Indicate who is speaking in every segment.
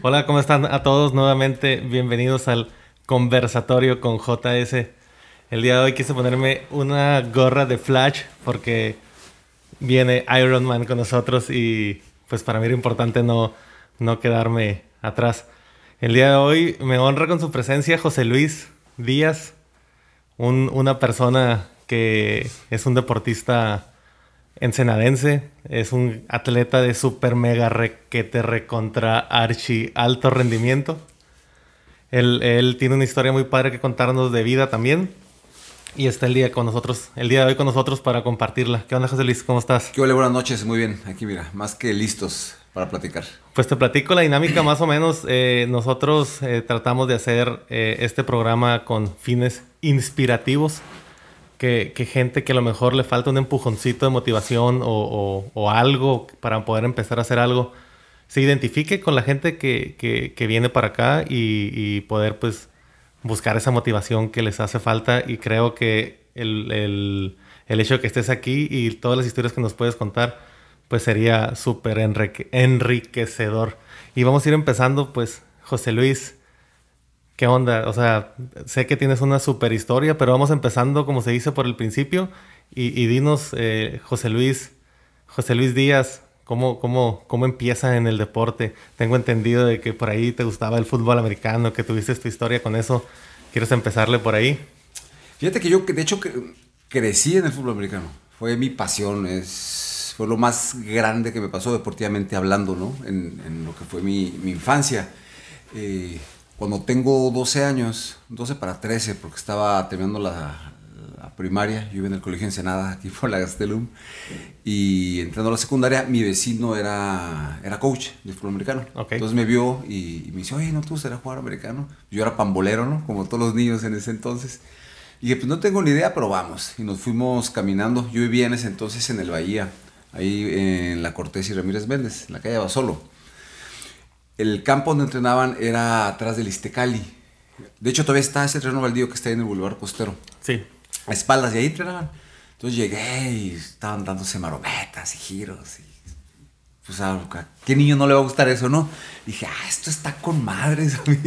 Speaker 1: Hola, ¿cómo están a todos? Nuevamente, bienvenidos al conversatorio con JS. El día de hoy quise ponerme una gorra de Flash porque viene Iron Man con nosotros y pues para mí era importante no, no quedarme atrás. El día de hoy me honra con su presencia José Luis Díaz, un- una persona que es un deportista ensenadense, es un atleta de super mega requete recontra archi alto rendimiento. Él, él tiene una historia muy padre que contarnos de vida también. Y está el día con nosotros, el día de hoy con nosotros para compartirla. ¿Qué onda, José Luis? ¿Cómo estás?
Speaker 2: ¿Qué hola? Buenas noches, muy bien. Aquí mira, más que listos para platicar.
Speaker 1: Pues te platico la dinámica más o menos. Eh, nosotros eh, tratamos de hacer eh, este programa con fines inspirativos. Que, gente que a lo mejor le falta un empujoncito de motivación o, algo para poder empezar a hacer algo, se identifique con la gente que, viene para acá y, poder pues buscar esa motivación que les hace falta. Y creo que el, hecho de que estés aquí y todas las historias que nos puedes contar, pues sería súper enrique- enriquecedor. Y vamos a ir empezando, pues, José Luis, ¿qué onda? O sea, sé que tienes una super historia, pero vamos empezando, como se dice, por el principio. Y, y dinos, eh, José Luis, José Luis Díaz, ¿cómo, cómo, ¿cómo empieza en el deporte? Tengo entendido de que por ahí te gustaba el fútbol americano, que tuviste tu historia con eso. ¿Quieres empezarle por ahí?
Speaker 2: Fíjate que yo, de hecho, crecí en el fútbol americano. Fue mi pasión, es, fue lo más grande que me pasó deportivamente hablando, ¿no? En, en lo que fue mi, mi infancia. Eh, cuando tengo 12 años, 12 para 13, porque estaba terminando la, la primaria, yo iba en el colegio Ensenada, aquí por la Gastelum, y entrando a la secundaria, mi vecino era, era coach de fútbol americano. Entonces me vio y, y me dice, oye, ¿no te gustaría jugar americano? Yo era pambolero, ¿no? Como todos los niños en ese entonces. Y dije, pues no tengo ni idea, pero vamos. Y nos fuimos caminando. Yo vivía en ese entonces en el Bahía, ahí en la Cortés y Ramírez Méndez, en la calle Basolo. El campo donde entrenaban era atrás del Istecali. De hecho, todavía está ese terreno baldío que está ahí en el Boulevard Costero.
Speaker 1: Sí.
Speaker 2: A espaldas, y ahí entrenaban. Entonces llegué y estaban dándose marometas y giros. Y, pues a a qué niño no le va a gustar eso, ¿no? Dije, ah, esto está con madres. A mí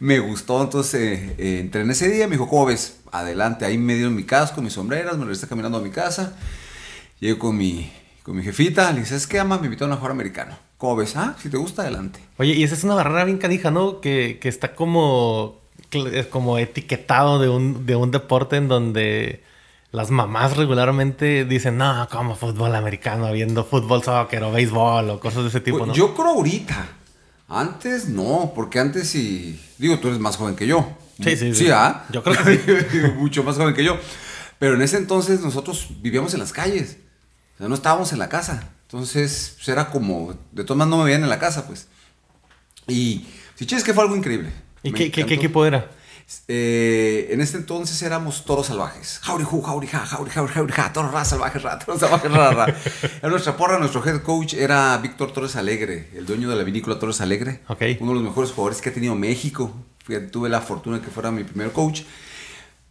Speaker 2: me gustó. Entonces eh, eh, entré en ese día. Me dijo, ¿cómo ves? Adelante. Ahí me dieron mi casco, mis sombreras. Me regresé caminando a mi casa. Llegué con mi, con mi jefita. Le dije, ¿sabes qué, ama? Me invitaron a jugar americano. ¿Cómo ves? Ah, si te gusta, adelante.
Speaker 1: Oye, y esa es una barrera bien canija, ¿no? Que, que está como, eh, como etiquetado de un, de un deporte en donde las mamás regularmente dicen, no, como fútbol americano, viendo fútbol, soccer o béisbol o cosas de ese tipo,
Speaker 2: Pues,
Speaker 1: ¿no?
Speaker 2: Yo creo ahorita. Antes no, porque antes sí. Digo, tú eres más joven que yo.
Speaker 1: Sí, sí, sí.
Speaker 2: Sí, ¿ah?
Speaker 1: Yo creo que
Speaker 2: sí. Mucho más joven que yo. Pero en ese entonces nosotros vivíamos en las calles. O sea, no estábamos en la casa. Entonces, pues, era como. De todas maneras, no me veían en la casa, pues. Y. Si es que fue algo increíble.
Speaker 1: ¿Y qué, qué- qué equipo era?
Speaker 2: Eh, en ese entonces éramos toros salvajes. Jauriju, jaurija, jauri, jauri, jaurija, toros ra, salvajes, ra, toros salvajes, ra, ra. Era nuestra porra, nuestro head coach era Víctor Torres Alegre, el dueño de la vinícola Torres Alegre.
Speaker 1: Ok.
Speaker 2: Uno de los mejores jugadores que ha tenido México. Tuve la fortuna de que fuera mi primer coach.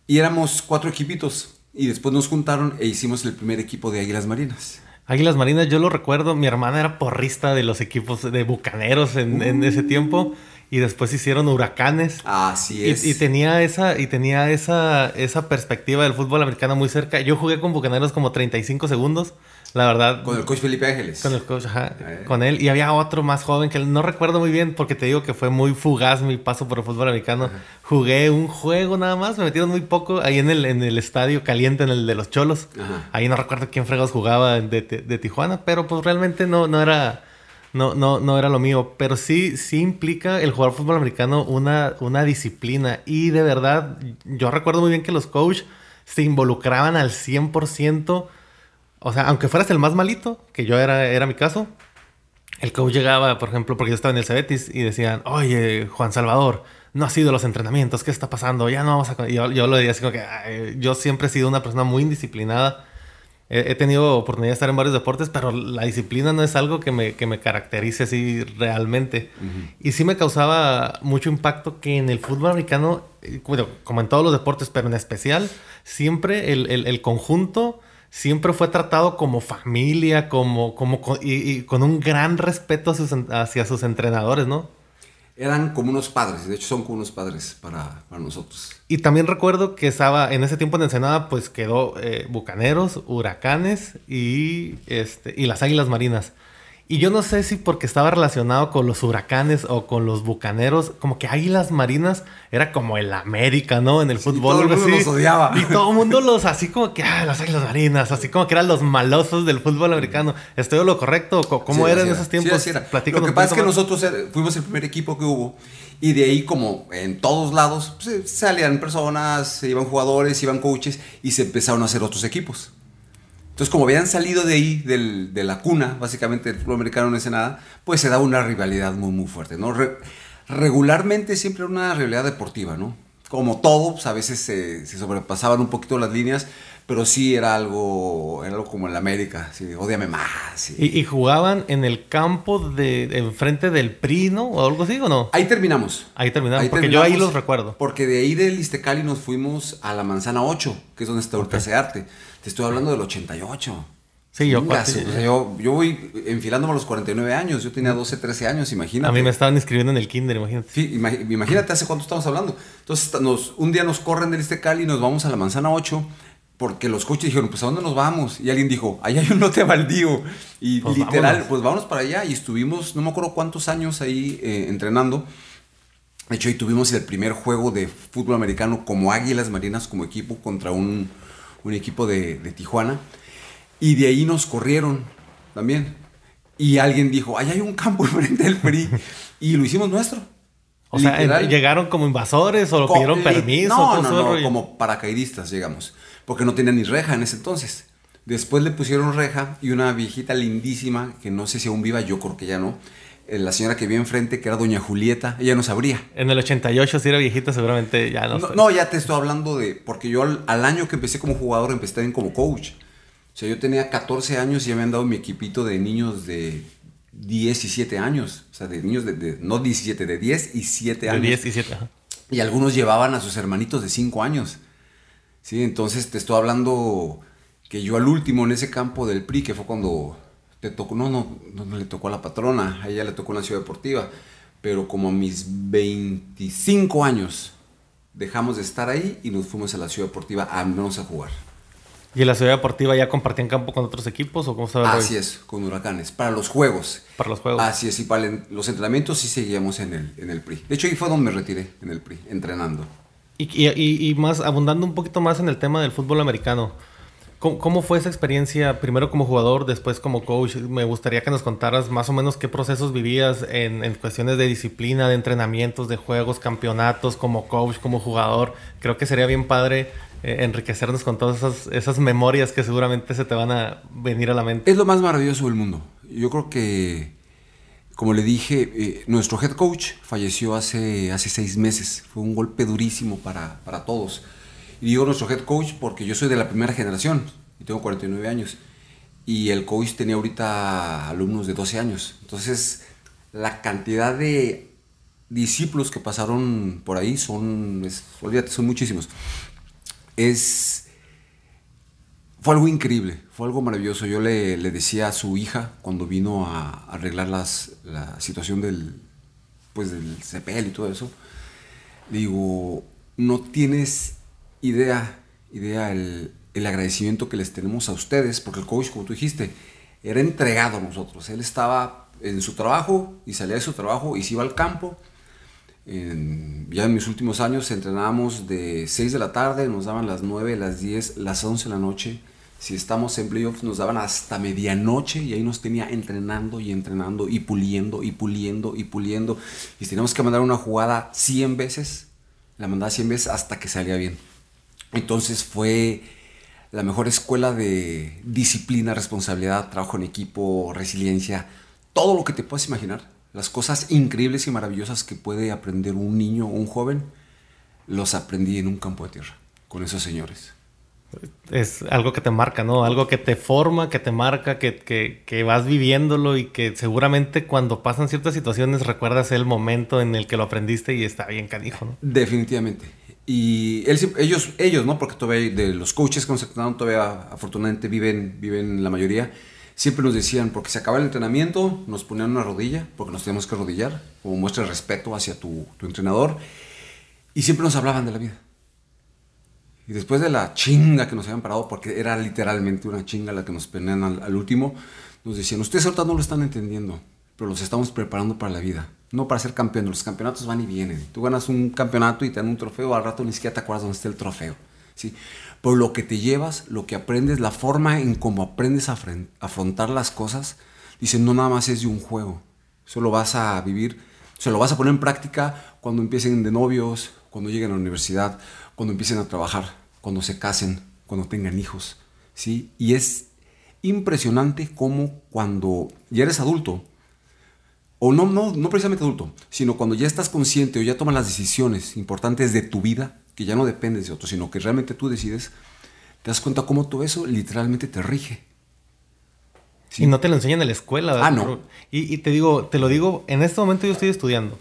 Speaker 2: Y éramos cuatro equipitos. Y después nos juntaron e hicimos el primer equipo de Águilas Marinas.
Speaker 1: Águilas Marinas, yo lo recuerdo, mi hermana era porrista de los equipos de bucaneros en, en ese tiempo y después hicieron huracanes.
Speaker 2: Así
Speaker 1: Y,
Speaker 2: es.
Speaker 1: y tenía esa, y tenía esa, esa perspectiva del fútbol americano muy cerca. Yo jugué con Bucaneros como 35 segundos. La verdad,
Speaker 2: Con el coach Felipe Ángeles.
Speaker 1: con el coach, ajá,
Speaker 2: Eh.
Speaker 1: con él. Y había otro más joven que no recuerdo muy bien porque te digo que fue muy fugaz mi paso por el fútbol americano. Jugué un juego nada más, me metieron muy poco ahí en el, en el estadio caliente, en el de los Cholos.
Speaker 2: Ajá.
Speaker 1: Ahí no recuerdo quién fregados jugaba de, de- de Tijuana, pero pues realmente no, no era... No, no, no era lo mío, pero sí, sí implica el jugar fútbol americano una, una disciplina. Y de verdad, yo recuerdo muy bien que los coaches se involucraban al 100%. O sea, aunque fueras el más malito, que yo era, era mi caso, el coach llegaba, por ejemplo, porque yo estaba en el Cebetis y decían, oye, Juan Salvador, no has ido a los entrenamientos, ¿qué está pasando? Ya no vamos a... co-". Y Yo, yo lo decía así como que "Ay, yo siempre he sido una persona muy indisciplinada. He, he tenido oportunidad de estar en varios deportes, pero la disciplina no es algo que me, que me caracterice así realmente. Y sí me causaba mucho impacto que en el fútbol americano, eh, bueno, como en todos los deportes, pero en especial, siempre el, el- el conjunto siempre fue tratado como familia, como, como co- y, y con un gran respeto sus hacia sus entrenadores, ¿no?
Speaker 2: eran como unos padres, de hecho son como unos padres para, para nosotros.
Speaker 1: Y también recuerdo que estaba en ese tiempo en Ensenada, pues quedó eh, Bucaneros, Huracanes y, este, y las Águilas Marinas. Y yo no sé si porque estaba relacionado con los huracanes o con los bucaneros, como que Águilas Marinas era como el América, ¿no? En el fútbol.
Speaker 2: todo el mundo los odiaba.
Speaker 1: Y todo el mundo los, así como que, ah, las Águilas Marinas, así como que eran los malosos del fútbol americano. ¿Estoy lo correcto? ¿Cómo
Speaker 2: Sí,
Speaker 1: era en esos tiempos?
Speaker 2: Sí, era. Lo que pasa es que
Speaker 1: más.
Speaker 2: nosotros er- fuimos el primer equipo que hubo y de ahí como en todos lados pues, eh, salían personas, se iban jugadores, iban coaches y se empezaron a hacer otros equipos. Entonces como habían salido de ahí, del- de la cuna, básicamente del fútbol americano en Ensenada, pues se daba una rivalidad muy muy fuerte, ¿no? Re- regularmente siempre era una rivalidad deportiva, ¿no? Como todo, pues, a veces se, se sobrepasaban un poquito las líneas, pero sí era algo, era algo como en la América, sí, odiame más. y-
Speaker 1: Y, y jugaban en el campo de enfrente del PRI, ¿no? O algo así, ¿o no?
Speaker 2: Ahí terminamos.
Speaker 1: Ahí terminaron, porque yo ahí
Speaker 2: terminamos,
Speaker 1: los recuerdo.
Speaker 2: Porque de ahí del Istecali nos fuimos a la Manzana 8, que es donde está ahorita ese arte. Te estoy hablando del 88.
Speaker 1: Sí, yo
Speaker 2: Chingas,
Speaker 1: cuatro-
Speaker 2: o sea, yo, yo voy enfilándome a los 49 años. Yo tenía 12, 13 años, imagínate.
Speaker 1: A mí me estaban inscribiendo en el kinder, imagínate.
Speaker 2: Sí, imagínate hace cuánto estamos hablando. Entonces, nos, un día nos corren del Istecali y nos vamos a la Manzana 8 porque los coches dijeron, pues ¿a dónde nos vamos? Y alguien dijo, ahí hay un lote baldío. Y
Speaker 1: Pues
Speaker 2: literal,
Speaker 1: vámonos.
Speaker 2: pues vámonos para allá. Y estuvimos, no me acuerdo cuántos años ahí eh, entrenando. De hecho, ahí tuvimos el primer juego de fútbol americano como Águilas Marinas, como equipo, contra un, un equipo de, de Tijuana. Y de ahí nos corrieron también. Y alguien dijo, ahí hay un campo enfrente del PRI. y lo hicimos nuestro.
Speaker 1: O sea,
Speaker 2: Literal.
Speaker 1: llegaron como invasores o
Speaker 2: Co-
Speaker 1: pidieron permiso.
Speaker 2: No,
Speaker 1: ¿cómo
Speaker 2: no, no,
Speaker 1: rollo?
Speaker 2: como paracaidistas llegamos. Porque no tenían ni reja en ese entonces. Después le pusieron reja y una viejita lindísima, que no sé si aún viva, yo creo que ya no. Eh, La señora que vi enfrente, que era doña Julieta, ella nos abría.
Speaker 1: En el 88, si era viejita, seguramente ya no.
Speaker 2: No, no, ya te estoy hablando de. Porque yo al, al año que empecé como jugador empecé también como coach. O sea, yo tenía 14 años y ya me han dado mi equipito de niños de 10 y 7 años. O sea, de niños de. de- no 17, de 10 y 7
Speaker 1: De
Speaker 2: años.
Speaker 1: 10 y 7. ajá.
Speaker 2: Y algunos llevaban a sus hermanitos de 5 años. Sí, entonces te estoy hablando que yo al último en ese campo del PRI, que fue cuando te tocó, no, no, no, no le tocó a la patrona, a ella le tocó en la ciudad deportiva, pero como a mis 25 años dejamos de estar ahí y nos fuimos a la ciudad deportiva a menos a jugar.
Speaker 1: ¿Y en la ciudad deportiva ya compartían campo con otros equipos o cómo estaba?
Speaker 2: Así es, con huracanes, para los juegos.
Speaker 1: Para los juegos.
Speaker 2: Así es, y para el- los entrenamientos sí seguíamos en el, en el PRI. De hecho, ahí fue donde me retiré, en el PRI, entrenando.
Speaker 1: Y- y- y más, abundando un poquito más en el tema del fútbol americano. ¿Cómo, fue esa experiencia? Primero como jugador, después como coach. Me gustaría que nos contaras más o menos qué procesos vivías en, en cuestiones de disciplina, de entrenamientos, de juegos, campeonatos, como coach, como jugador. Creo que sería bien padre eh, enriquecernos con todas esas, esas memorias que seguramente se te van a venir a la mente.
Speaker 2: Es lo más maravilloso del mundo. Yo creo que, como le dije, eh, nuestro head coach falleció hace, hace seis meses. Fue un golpe durísimo para, para todos. Y digo nuestro head coach porque yo soy de la primera generación y tengo 49 años. Y el coach tenía ahorita alumnos de 12 años. Entonces, la cantidad de discípulos que pasaron por ahí son, es- olvídate, son muchísimos. Es, fue algo increíble, fue algo maravilloso. Yo le, le decía a su hija cuando vino a arreglar las, la situación del, pues del CPL y todo eso, le digo, no tienes idea, idea el, el agradecimiento que les tenemos a ustedes, porque el coach, como tú dijiste, era entregado a nosotros. Él estaba en su trabajo y salía de su trabajo y se iba al campo. Ya en mis últimos años entrenábamos de 6 de la tarde, nos daban las 9, las 10, las 11 de la noche. Si estamos en playoffs nos daban hasta medianoche y ahí nos tenía entrenando y entrenando y puliendo y puliendo y puliendo. Y teníamos que mandar una jugada 100 veces, la mandaba 100 veces hasta que salía bien. Entonces fue la mejor escuela de disciplina, responsabilidad, trabajo en equipo, resiliencia, todo lo que te puedas imaginar. Las cosas increíbles y maravillosas que puede aprender un niño o un joven, los aprendí en un campo de tierra, con esos señores.
Speaker 1: Es algo que te marca, ¿no? Algo que te forma, que te marca, que, que- que vas viviéndolo y que seguramente cuando pasan ciertas situaciones recuerdas el momento en el que lo aprendiste y está bien canijo, ¿no?
Speaker 2: Definitivamente. Y ellos, ellos, ¿no? Porque todavía de los coaches que nos entrenaron todavía afortunadamente viven, viven la mayoría. Siempre nos decían, porque se acaba el entrenamiento, nos ponían una rodilla, porque nos teníamos que arrodillar, como muestra de respeto hacia tu, entrenador. Y siempre nos hablaban de la vida. Y después de la chinga que nos habían parado, porque era literalmente una chinga la que nos ponían al, al último, nos decían, ustedes ahorita no lo están entendiendo, pero los estamos preparando para la vida. No para ser campeones, los campeonatos van y vienen. Tú ganas un campeonato y te dan un trofeo, al rato ni siquiera te acuerdas dónde está el trofeo. ¿sí? Pero lo que te llevas, lo que aprendes, la forma en cómo aprendes a afrontar las cosas, dicen, no nada más es de un juego. Eso lo vas a vivir, se lo vas a poner en práctica cuando empiecen de novios, cuando lleguen a la universidad, cuando empiecen a trabajar, cuando se casen, cuando tengan hijos. ¿sí? Y es impresionante cómo cuando ya eres adulto, o no, no, no precisamente adulto, sino cuando ya estás consciente o ya tomas las decisiones importantes de tu vida, que ya no dependes de otros, sino que realmente tú decides, te das cuenta cómo todo eso literalmente te rige. Sí.
Speaker 1: Y no te lo enseñan en la escuela. ¿verdad?
Speaker 2: Ah, no.
Speaker 1: Y, y te digo, te lo digo, en este momento yo estoy estudiando.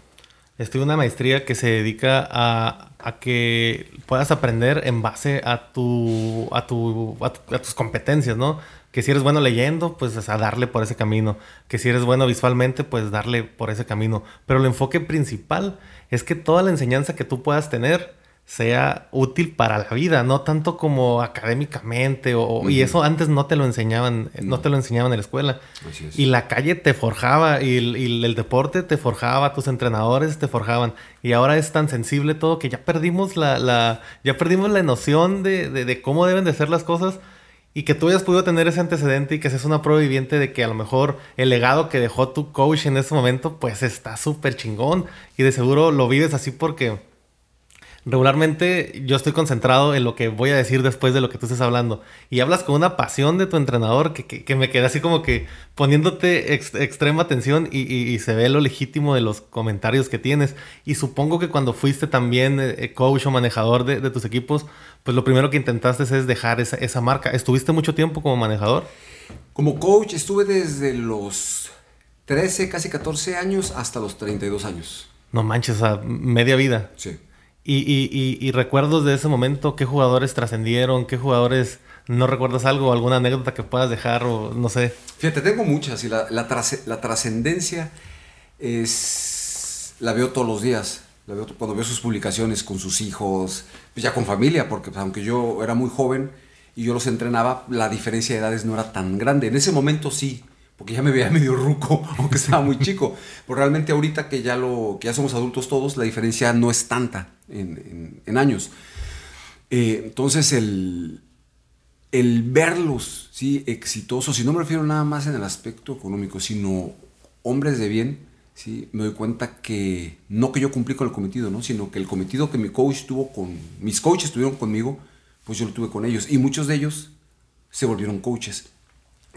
Speaker 1: Estoy en una maestría que se dedica a, a que puedas aprender en base a, tu, a, tu, a, tu- a tus competencias, ¿no? Que si eres bueno leyendo, pues a darle por ese camino. Que si eres bueno visualmente, pues darle por ese camino. Pero el enfoque principal es que toda la enseñanza que tú puedas tener sea útil para la vida, no tanto como académicamente o, y eso antes no te lo enseñaban, no te lo enseñaban en la escuela.
Speaker 2: Así es.
Speaker 1: Y la calle te forjaba y el, y el deporte te forjaba, tus entrenadores te forjaban. Y ahora es tan sensible todo que ya perdimos la, la ya perdimos la noción de, de- de cómo deben de ser las cosas. Y que tú hayas podido tener ese antecedente y que seas una prueba viviente de que a lo mejor el legado que dejó tu coach en ese momento, pues está súper chingón. Y de seguro lo vives así porque regularmente yo estoy concentrado en lo que voy a decir después de lo que tú estés hablando. Y hablas con una pasión de tu entrenador que, que- que me quedé así como que poniéndote ex- extrema atención y, y- y se ve lo legítimo de los comentarios que tienes. Y supongo que cuando fuiste también eh, eh, coach o manejador de, de tus equipos, pues lo primero que intentaste es dejar esa, esa marca. ¿Estuviste mucho tiempo como manejador?
Speaker 2: Como coach estuve desde los 13, casi 14 años hasta los 32 años.
Speaker 1: No manches, o sea, media vida.
Speaker 2: Sí.
Speaker 1: Y, y- y- y recuerdos de ese momento, ¿qué jugadores trascendieron? ¿Qué jugadores no recuerdas algo? ¿Alguna anécdota que puedas dejar? O no sé.
Speaker 2: Fíjate, tengo muchas y la, la, trasce- la trascendencia es... la veo todos los días. Cuando veo sus publicaciones con sus hijos, pues ya con familia, porque pues, aunque yo era muy joven y yo los entrenaba, la diferencia de edades no era tan grande. En ese momento sí, porque ya me veía medio ruco, aunque estaba muy chico. Pero realmente ahorita que ya, lo, que ya somos adultos todos, la diferencia no es tanta en, años. Eh, entonces el, el verlos ¿sí? exitosos, y no me refiero nada más en el aspecto económico, sino hombres de bien, ¿sí? me doy cuenta que no que yo cumplí con el cometido, ¿no? sino que el cometido que mi coach tuvo con, mis coaches tuvieron conmigo, pues yo lo tuve con ellos. Y muchos de ellos se volvieron coaches.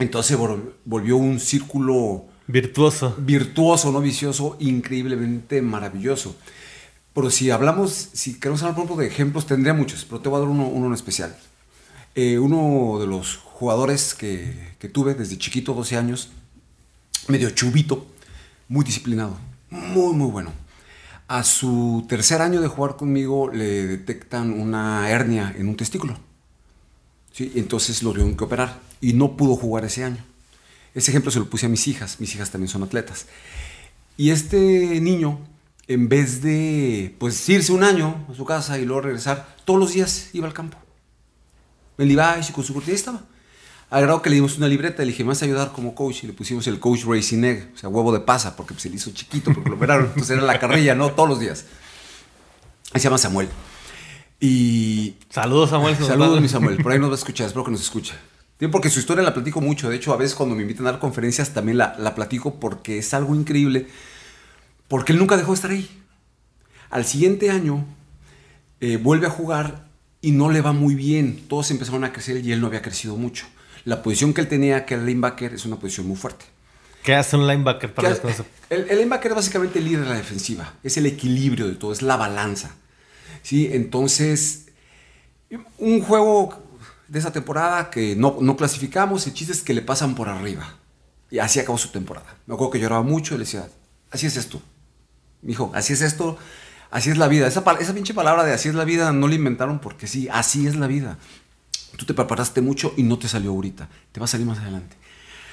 Speaker 2: Entonces volvió un círculo
Speaker 1: Virtuoso.
Speaker 2: virtuoso, no vicioso, increíblemente maravilloso. Pero si hablamos, si queremos hablar por ejemplo de ejemplos, tendría muchos, pero te voy a dar uno, uno en especial. Eh, uno de los jugadores que, que tuve desde chiquito, 12 años, medio chubito, muy disciplinado, muy, muy bueno. A su tercer año de jugar conmigo le detectan una hernia en un testículo. ¿sí? Entonces lo tuvieron que operar y no pudo jugar ese año. Ese ejemplo se lo puse a mis hijas, mis hijas también son atletas. Y este niño, en vez de pues irse un año a su casa y luego regresar, todos los días iba al campo. En Levi's y con su cortina, estaba. Al grado que le dimos una libreta, le dije, ¿me vas a ayudar como coach? Y le pusimos el coach Racing Egg, o sea, huevo de pasa, porque pues, se le hizo chiquito, porque lo operaron. Entonces era la carrilla, ¿no? Todos los días. Ahí se llama Samuel. Y
Speaker 1: Saludos, Samuel.
Speaker 2: Saludos, mi Samuel. Por ahí nos va a escuchar, espero que nos escuche. Porque su historia la platico mucho. De hecho, a veces cuando me invitan a dar conferencias también la, la platico porque es algo increíble. Porque él nunca dejó de estar ahí. Al siguiente año eh, vuelve a jugar y no le va muy bien. Todos empezaron a crecer y él no había crecido mucho. La posición que él tenía, que era linebacker, es una posición muy fuerte.
Speaker 1: ¿Qué hace un linebacker para
Speaker 2: el, el linebacker es básicamente el líder de la defensiva. Es el equilibrio de todo, es la balanza. ¿sí? Entonces, un juego de esa temporada que no, no clasificamos, el chiste que le pasan por arriba. Y así acabó su temporada. Me acuerdo que lloraba mucho y le decía, así es esto. Mijo, así es esto, así es la vida. Esa, esa pinche palabra de así es la vida no la inventaron porque sí, así es la vida. Tú te preparaste mucho y no te salió ahorita. Te va a salir más adelante.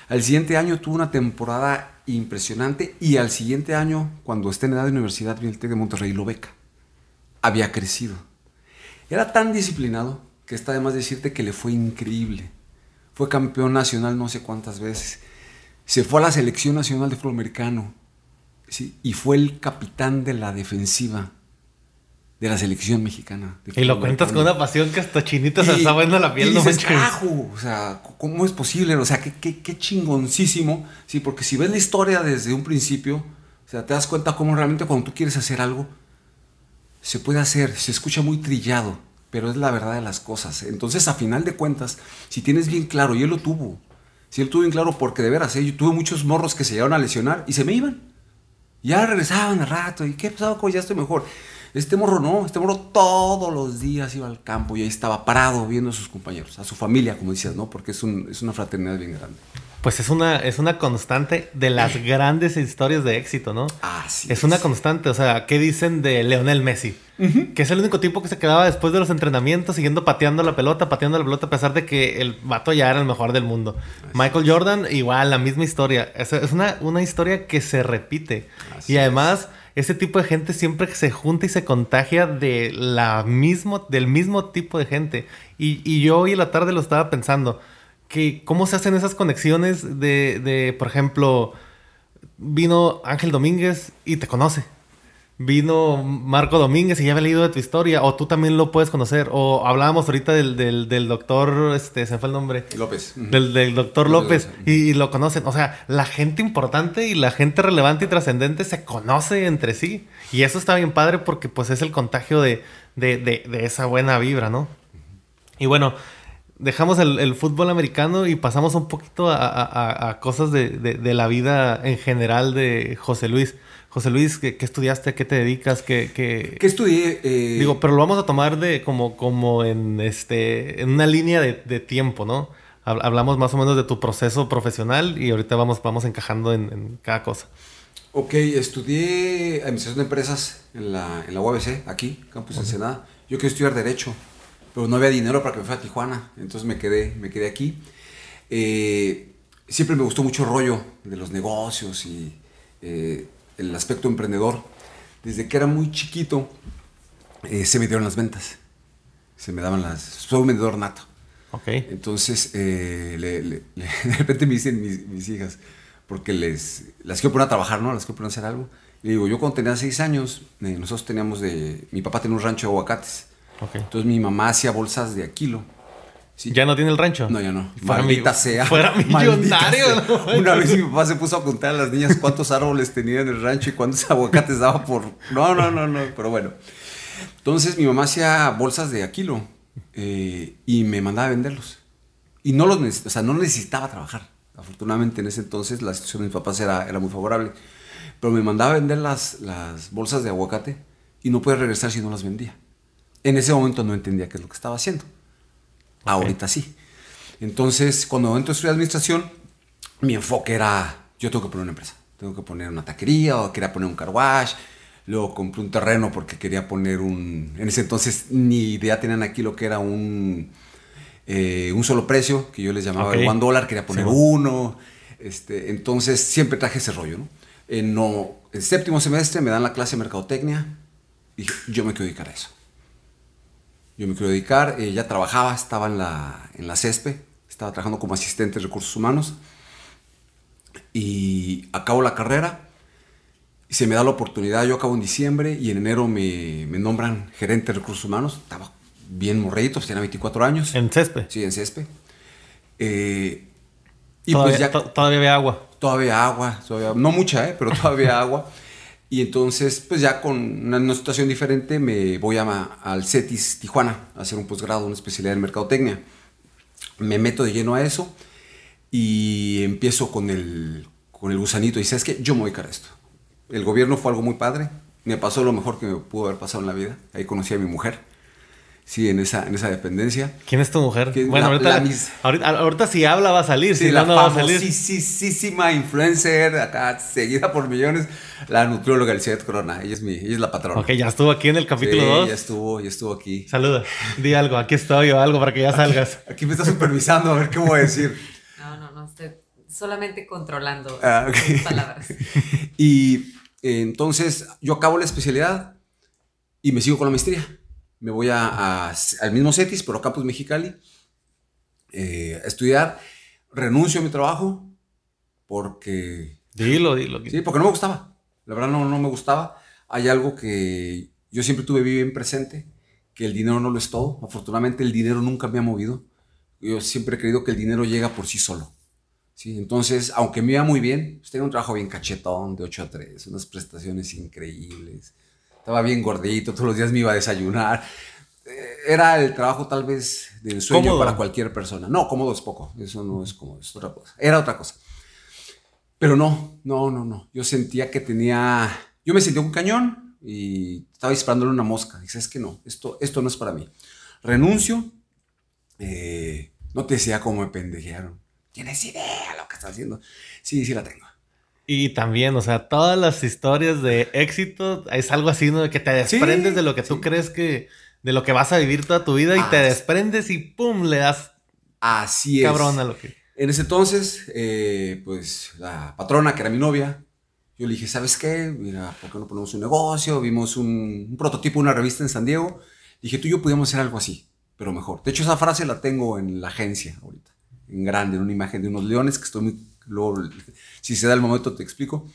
Speaker 2: Al siguiente año tuvo una temporada impresionante y al siguiente año, cuando esté en edad de universidad, viene el TEC de Monterrey lo beca. Había crecido. Era tan disciplinado que está de más decirte que le fue increíble. Fue campeón nacional no sé cuántas veces. Se fue a la selección nacional de fútbol americano. ¿sí? Y fue el capitán de la defensiva de la selección mexicana.
Speaker 1: Y lo cuentas con una pasión que hasta chinita se está viendo la piel.
Speaker 2: Y dices, carajo, o sea, ¿cómo es posible? O sea, qué, qué, qué chingoncísimo. Sí, porque si ves la historia desde un principio, o sea, te das cuenta cómo realmente cuando tú quieres hacer algo, se puede hacer, se escucha muy trillado, pero es la verdad de las cosas. Entonces, a final de cuentas, si tienes bien claro, y él lo tuvo, si él tuvo bien claro, porque de veras, ¿eh? yo tuve muchos morros que se llegaron a lesionar y se me iban. Ya regresaban al rato, ¿y qué pasaba? ya estoy mejor. Este morro no, este morro todos los días iba al campo y ahí estaba parado viendo a sus compañeros, a su familia, como decías, ¿no? Porque es, un, es una fraternidad bien grande.
Speaker 1: Pues es una, es una constante de las grandes historias de éxito, ¿no?
Speaker 2: Así
Speaker 1: es. Es una constante. O sea, ¿qué dicen de Leonel Messi? Que es el único tipo que se quedaba después de los entrenamientos siguiendo pateando la pelota, pateando la pelota, a pesar de que el vato ya era el mejor del mundo. Michael Jordan, igual, la misma historia. Es, es una, una historia que se repite. y además, ese tipo de gente siempre se junta y se contagia de la mismo, del mismo tipo de gente. Y, y yo hoy en la tarde lo estaba pensando que cómo se hacen esas conexiones de, de, por ejemplo, vino Ángel Domínguez y te conoce. Vino Marco Domínguez y ya había leído de tu historia, o tú también lo puedes conocer, o hablábamos ahorita del, del, del doctor, este, se fue el nombre.
Speaker 2: López.
Speaker 1: Del, del doctor López, y, y, lo conocen. O sea, la gente importante y la gente relevante y trascendente se conoce entre sí. Y eso está bien padre porque pues es el contagio de, de, de, de esa buena vibra, ¿no? Y bueno, dejamos el, el, fútbol americano y pasamos un poquito a, a, a cosas de, de, de, la vida en general de José Luis. José Luis, ¿qué, qué estudiaste? ¿Qué te dedicas? ¿Qué, qué...
Speaker 2: ¿Qué estudié? Eh...
Speaker 1: Digo, pero lo vamos a tomar de como, como en, este, en una línea de, de tiempo, ¿no? Hablamos más o menos de tu proceso profesional y ahorita vamos, vamos encajando en, en cada cosa.
Speaker 2: Ok, estudié Administración de Empresas en la, en la UABC, aquí, Campus -huh. Ensenada. Yo quería estudiar Derecho pero no había dinero para que me fuera a Tijuana, entonces me quedé, me quedé aquí. Eh, siempre me gustó mucho el rollo de los negocios y eh, el aspecto emprendedor. Desde que era muy chiquito eh, se me dieron las ventas, se me daban las... Soy un vendedor nato.
Speaker 1: Okay.
Speaker 2: Entonces, le, le, le, de repente me dicen mis, mis, hijas, porque les, las quiero poner a trabajar, ¿no? Las quiero poner a hacer algo. Y digo, yo cuando tenía seis años, nosotros teníamos de... Mi papá tenía un rancho de aguacates.
Speaker 1: Okay.
Speaker 2: Entonces mi mamá hacía bolsas de a kilo.
Speaker 1: ¿Sí? ¿Ya no tiene el rancho?
Speaker 2: No, ya no.
Speaker 1: Fuera
Speaker 2: Maldita
Speaker 1: mi,
Speaker 2: sea.
Speaker 1: Fuera millonario.
Speaker 2: Una vez mi papá se puso a contar a las niñas cuántos árboles tenía en el rancho y cuántos aguacates daba por... No, no, no, no. Pero bueno. Entonces mi mamá hacía bolsas de a kilo eh, y me mandaba a venderlos. Y no los necesitaba, o sea, no necesitaba trabajar. Afortunadamente en ese entonces la situación de mis papás era, era muy favorable. Pero me mandaba a vender las, las bolsas de aguacate y no podía regresar si no las vendía. En ese momento no entendía qué es lo que estaba haciendo. Okay. Ahorita sí. Entonces, cuando entro a estudiar administración, mi enfoque era, yo tengo que poner una empresa. Tengo que poner una taquería o quería poner un car wash. Luego compré un terreno porque quería poner un... En ese entonces ni idea tenían aquí lo que era un, eh, un solo precio, que yo les llamaba okay. el one dólar, quería poner sí, uno. Este, entonces siempre traje ese rollo, ¿no? En, no, en séptimo semestre me dan la clase de mercadotecnia y yo me quiero dedicar a eso. Yo me quiero dedicar, eh, ya trabajaba, estaba en la, en la CESPE, estaba trabajando como asistente de recursos humanos y acabo la carrera y se me da la oportunidad, yo acabo en diciembre y en enero me, me nombran gerente de recursos humanos, estaba bien morreito, pues tenía 24 años.
Speaker 1: ¿En CESPE?
Speaker 2: Sí, en CESPE. Eh,
Speaker 1: y todavía, pues ya... Todavía había agua.
Speaker 2: Todavía agua, todavía, no mucha, ¿eh? pero todavía agua. Y entonces, pues ya con una, una situación diferente, me voy a, al CETIS Tijuana a hacer un posgrado, una especialidad en mercadotecnia. Me meto de lleno a eso y empiezo con el, con el gusanito. Y sabes que yo me voy a dedicar a esto. El gobierno fue algo muy padre. Me pasó lo mejor que me pudo haber pasado en la vida. Ahí conocí a mi mujer. Sí, en esa, en esa dependencia.
Speaker 1: ¿Quién es tu mujer? bueno, la, ahorita, la mis... ahorita, ahorita, si habla va a salir,
Speaker 2: sí,
Speaker 1: si
Speaker 2: la
Speaker 1: no, no va a salir.
Speaker 2: famosísima influencer, acá seguida por millones, la nutrióloga Elizabeth Corona. Ella es, mi, ella es la patrona.
Speaker 1: Ok, ya estuvo aquí en el capítulo 2.
Speaker 2: Sí, ya estuvo, ya estuvo aquí.
Speaker 1: Saluda, di algo, aquí estoy o algo para que ya salgas.
Speaker 2: Aquí, aquí me está supervisando, a ver qué voy a decir.
Speaker 3: No, no, no, usted solamente controlando ah, okay. palabras.
Speaker 2: y eh, entonces yo acabo la especialidad y me sigo con la maestría. Me voy a, al mismo CETIS, pero a Campus Mexicali, eh, a estudiar. Renuncio a mi trabajo porque...
Speaker 1: Dilo, dilo.
Speaker 2: Sí, porque no me gustaba. La verdad no, no me gustaba. Hay algo que yo siempre tuve bien presente, que el dinero no lo es todo. Afortunadamente el dinero nunca me ha movido. Yo siempre he creído que el dinero llega por sí solo. ¿sí? Entonces, aunque me iba muy bien, pues tenía un trabajo bien cachetón, de 8 a 3, unas prestaciones increíbles. Estaba bien gordito, todos los días me iba a desayunar. Eh, era el trabajo tal vez de sueño para cualquier persona. No, cómodo es poco, eso no es cómodo, es otra cosa. Era otra cosa. Pero no, no, no, no. Yo sentía que tenía, yo me sentía un cañón y estaba disparándole una mosca. Dice, es que no, esto, esto no es para mí. Renuncio, eh, no te decía cómo me pendejearon. ¿Tienes idea lo que estás haciendo? Sí, sí la tengo.
Speaker 1: Y también, o sea, todas las historias de éxito es algo así, ¿no? De que te desprendes de lo que tú crees que, de lo que vas a vivir toda tu vida y te desprendes y pum, le das.
Speaker 2: Así
Speaker 1: es. Cabrón a lo que.
Speaker 2: En ese entonces, eh, pues la patrona, que era mi novia, yo le dije, ¿sabes qué? Mira, ¿por qué no ponemos un negocio? Vimos un, un prototipo, una revista en San Diego. Dije, tú y yo podíamos hacer algo así, pero mejor. De hecho, esa frase la tengo en la agencia ahorita en grande, en una imagen de unos leones que estoy muy... Luego, si se da el momento, te explico.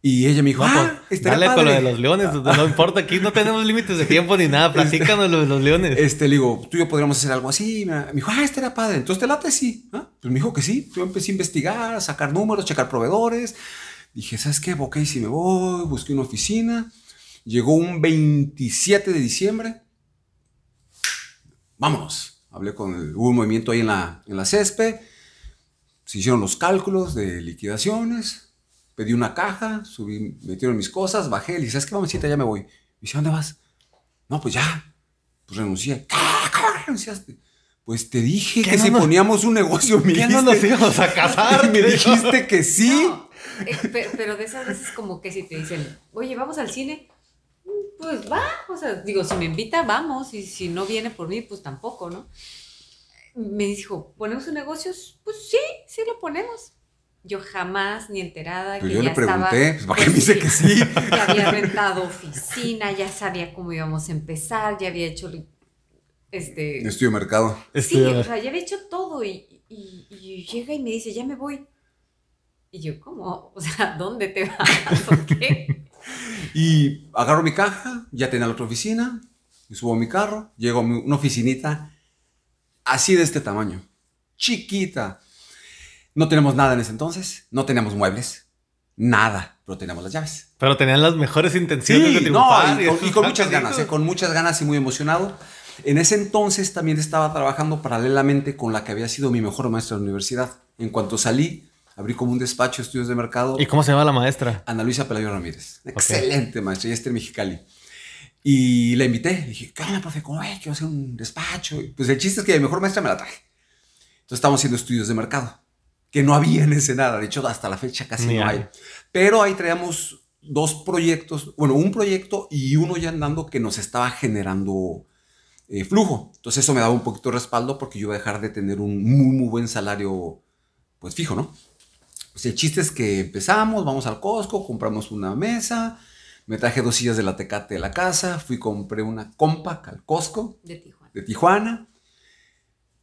Speaker 2: Y ella me dijo, ah,
Speaker 1: pues, dale con lo de los leones, no importa, aquí no tenemos límites de tiempo ni nada, platícanos lo de los leones.
Speaker 2: Este, le digo, tú y yo podríamos hacer algo así. Me dijo, ah, este era padre, entonces te late, sí. ¿Ah? Pues me dijo que sí. Yo empecé a investigar, a sacar números, checar proveedores. Dije, ¿sabes qué? Ok, si me voy, busqué una oficina. Llegó un 27 de diciembre. Vámonos hablé con el, hubo un movimiento ahí en la, en la CESPE, se hicieron los cálculos de liquidaciones, pedí una caja, subí, metieron mis cosas, bajé, le dije, ¿sabes qué, mamacita? Ya me voy. Me dice, ¿dónde vas? No, pues ya, pues renuncié. ¿Cómo renunciaste? Pues te dije que si poníamos un negocio,
Speaker 1: me ¿Qué no nos íbamos a casar?
Speaker 2: me dijiste que sí.
Speaker 3: Eh, pero de esas veces como que si te dicen, oye, vamos al cine, pues va, o sea, digo, si me invita, vamos, y si no viene por mí, pues tampoco, ¿no? Me dijo, ¿ponemos un negocio? Pues sí, sí lo ponemos. Yo jamás ni enterada.
Speaker 2: Pues que yo le pregunté, pues ¿para qué me dice que sí?
Speaker 3: Ya había rentado oficina, ya sabía cómo íbamos a empezar, ya había hecho este...
Speaker 2: Estudio mercado.
Speaker 3: Sí, o sea, ya había hecho todo y, y, y, llega y me dice, ya me voy. Y yo, ¿cómo? O sea, ¿dónde te vas? ¿Por qué?
Speaker 2: Y agarro mi caja, ya tenía la otra oficina, y subo a mi carro, llego a una oficinita así de este tamaño, chiquita. No tenemos nada en ese entonces, no teníamos muebles, nada, pero teníamos las llaves.
Speaker 1: Pero tenían las mejores intenciones de
Speaker 2: triunfar. y, con, muchas ganas, ¿eh? con muchas ganas y muy emocionado. En ese entonces también estaba trabajando paralelamente con la que había sido mi mejor maestra de la universidad. En cuanto salí, abrí como un despacho de estudios de mercado.
Speaker 1: ¿Y cómo se llama la maestra?
Speaker 2: Ana Luisa Pelayo Ramírez. Excelente maestra, ya está en Mexicali. Y la invité. Le dije, ¿qué onda, profe? ¿Cómo es? Quiero hacer un despacho. Y pues el chiste es que mi mejor maestra me la traje. Entonces estábamos haciendo estudios de mercado, que no había en ese nada. De hecho, hasta la fecha casi no hay. Pero ahí traíamos dos proyectos, bueno, un proyecto y uno ya andando que nos estaba generando eh, flujo. Entonces eso me daba un poquito de respaldo porque yo iba a dejar de tener un muy, muy buen salario, pues fijo, ¿no? Pues el chiste es que empezamos, vamos al Costco, compramos una mesa, me traje dos sillas de la Tecate de la casa, fui compré una compa al Costco
Speaker 3: de Tijuana.
Speaker 2: de Tijuana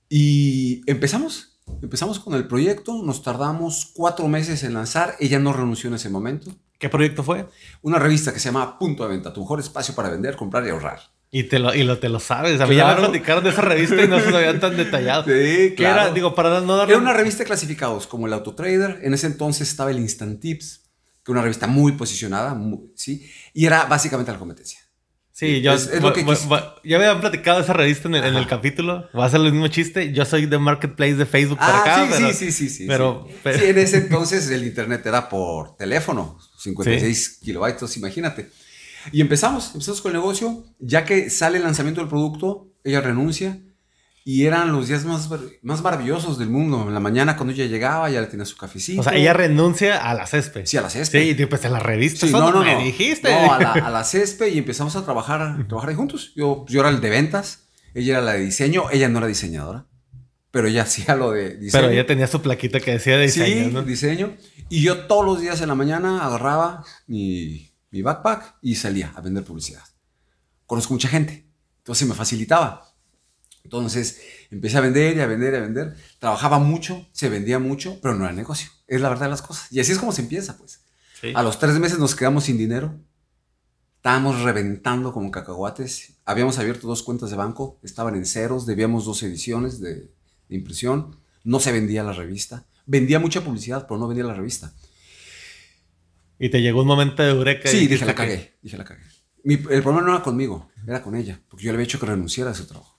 Speaker 2: y empezamos. Empezamos con el proyecto, nos tardamos cuatro meses en lanzar, ella no renunció en ese momento.
Speaker 1: ¿Qué proyecto fue?
Speaker 2: Una revista que se llama Punto de Venta, tu mejor espacio para vender, comprar y ahorrar.
Speaker 1: Y, te lo, y lo, te lo sabes. A mí ya me platicaron de esa revista y no se sabían tan detallado.
Speaker 2: Sí, claro.
Speaker 1: Era, digo, para no darle...
Speaker 2: Era una revista de clasificados, como el Autotrader. En ese entonces estaba el Instant Tips, que era una revista muy posicionada, ¿sí? Y era básicamente la competencia.
Speaker 1: Sí, yo, es, lo que ya me habían platicado esa revista en el, en el, capítulo. Va a ser el mismo chiste. Yo soy de Marketplace de Facebook para acá.
Speaker 2: Sí,
Speaker 1: pero,
Speaker 2: sí, sí, sí,
Speaker 1: pero,
Speaker 2: sí. Pero... sí, en ese entonces el internet era por teléfono, 56 kilobytes, imagínate. Y empezamos, empezamos con el negocio. Ya que sale el lanzamiento del producto, ella renuncia. Y eran los días más, más maravillosos del mundo. En la mañana, cuando ella llegaba, ya le tenía su cafecito.
Speaker 1: O sea, ella renuncia a la césped.
Speaker 2: Sí, a la césped.
Speaker 1: Sí, pues en la revista.
Speaker 2: Sí, no, no,
Speaker 1: me dijiste.
Speaker 2: No, a la, a la césped y empezamos a trabajar, a trabajar ahí juntos. Yo, yo era el de ventas, ella era la de diseño, ella no era diseñadora. pero ella hacía lo de
Speaker 1: diseño. Pero ella tenía su plaquita que decía de
Speaker 2: diseño. Sí, diseño. Y yo todos los días en la mañana agarraba mi, mi backpack y salía a vender publicidad. Conozco mucha gente, entonces me facilitaba. Entonces empecé a vender y a vender y a vender. Trabajaba mucho, se vendía mucho, pero no era negocio. Es la verdad de las cosas. Y así es como se empieza, pues. A los tres meses nos quedamos sin dinero. Estábamos reventando como cacahuates. Habíamos abierto dos cuentas de banco, estaban en ceros, debíamos dos ediciones de, de impresión. No se vendía la revista. Vendía mucha publicidad, pero no vendía la revista.
Speaker 1: Y te llegó un momento de eureka.
Speaker 2: Sí, dije, la cagué. Dije, la cagué. el problema no era conmigo, era con ella, porque yo le había hecho que renunciara a su trabajo.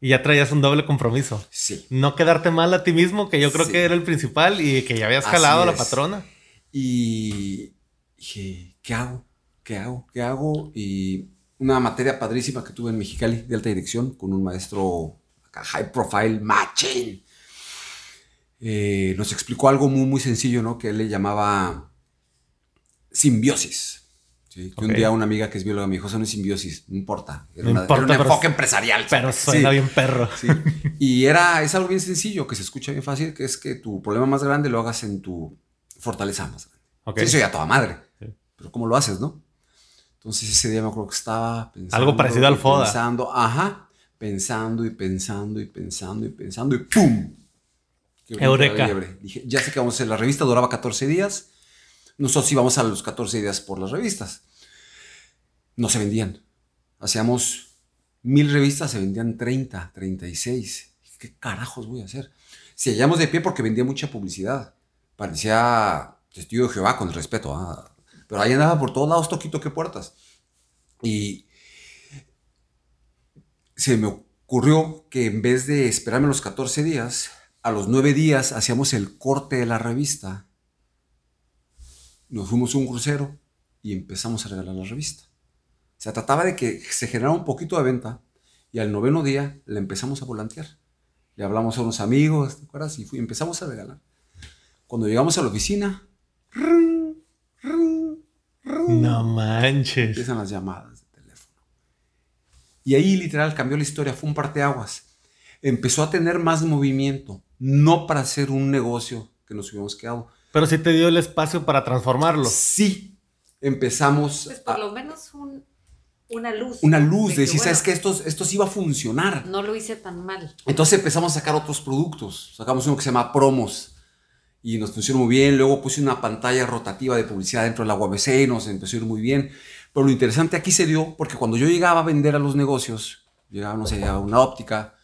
Speaker 1: Y ya traías un doble compromiso.
Speaker 2: Sí.
Speaker 1: No quedarte mal a ti mismo, que yo creo que era el principal y que ya habías jalado a la patrona.
Speaker 2: Y dije, ¿qué hago? ¿Qué hago? ¿Qué hago? Y una materia padrísima que tuve en Mexicali de alta dirección con un maestro high profile, matching. Eh, nos explicó algo muy, muy sencillo, ¿no? Que él le llamaba simbiosis. Que un día una amiga que es bióloga me dijo, eso no es simbiosis, no importa. Era,
Speaker 1: no importa,
Speaker 2: un enfoque empresarial.
Speaker 1: Pero suena bien perro.
Speaker 2: Y era, es algo bien sencillo, que se escucha bien fácil, que es que tu problema más grande lo hagas en tu fortaleza más grande. eso ya toda madre. Pero ¿cómo lo haces, no? Entonces ese día me acuerdo que estaba pensando.
Speaker 1: Algo parecido al FODA.
Speaker 2: Pensando, ajá, pensando y pensando y pensando y pensando y ¡pum!
Speaker 1: Eureka.
Speaker 2: Dije, ya sé que vamos a hacer, la revista duraba 14 días nosotros íbamos a los 14 días por las revistas. No se vendían. Hacíamos mil revistas, se vendían 30, 36. ¿Qué carajos voy a hacer? Si hallamos de pie porque vendía mucha publicidad. Parecía testigo de Jehová, con respeto. ¿ah? Pero ahí andaba por todos lados, toquito que puertas. Y se me ocurrió que en vez de esperarme los 14 días, a los 9 días hacíamos el corte de la revista nos fuimos a un crucero y empezamos a regalar la revista. Se trataba de que se generara un poquito de venta y al noveno día le empezamos a volantear. Le hablamos a unos amigos, ¿te acuerdas? Y empezamos a regalar. Cuando llegamos a la oficina,
Speaker 1: no manches.
Speaker 2: Empiezan las llamadas de teléfono. Y ahí literal cambió la historia, fue un parteaguas. Empezó a tener más movimiento, no para hacer un negocio que nos hubiéramos quedado,
Speaker 1: pero sí te dio el espacio para transformarlo.
Speaker 2: Sí, empezamos.
Speaker 3: Pues por lo menos una luz.
Speaker 2: Una luz, de decir, sabes que esto, esto sí iba a funcionar.
Speaker 3: No lo hice tan mal.
Speaker 2: Entonces empezamos a sacar otros productos. Sacamos uno que se llama Promos y nos funcionó muy bien. Luego puse una pantalla rotativa de publicidad dentro de la UABC y nos empezó a ir muy bien. Pero lo interesante aquí se dio porque cuando yo llegaba a vender a los negocios, llegaba, no sé, a una óptica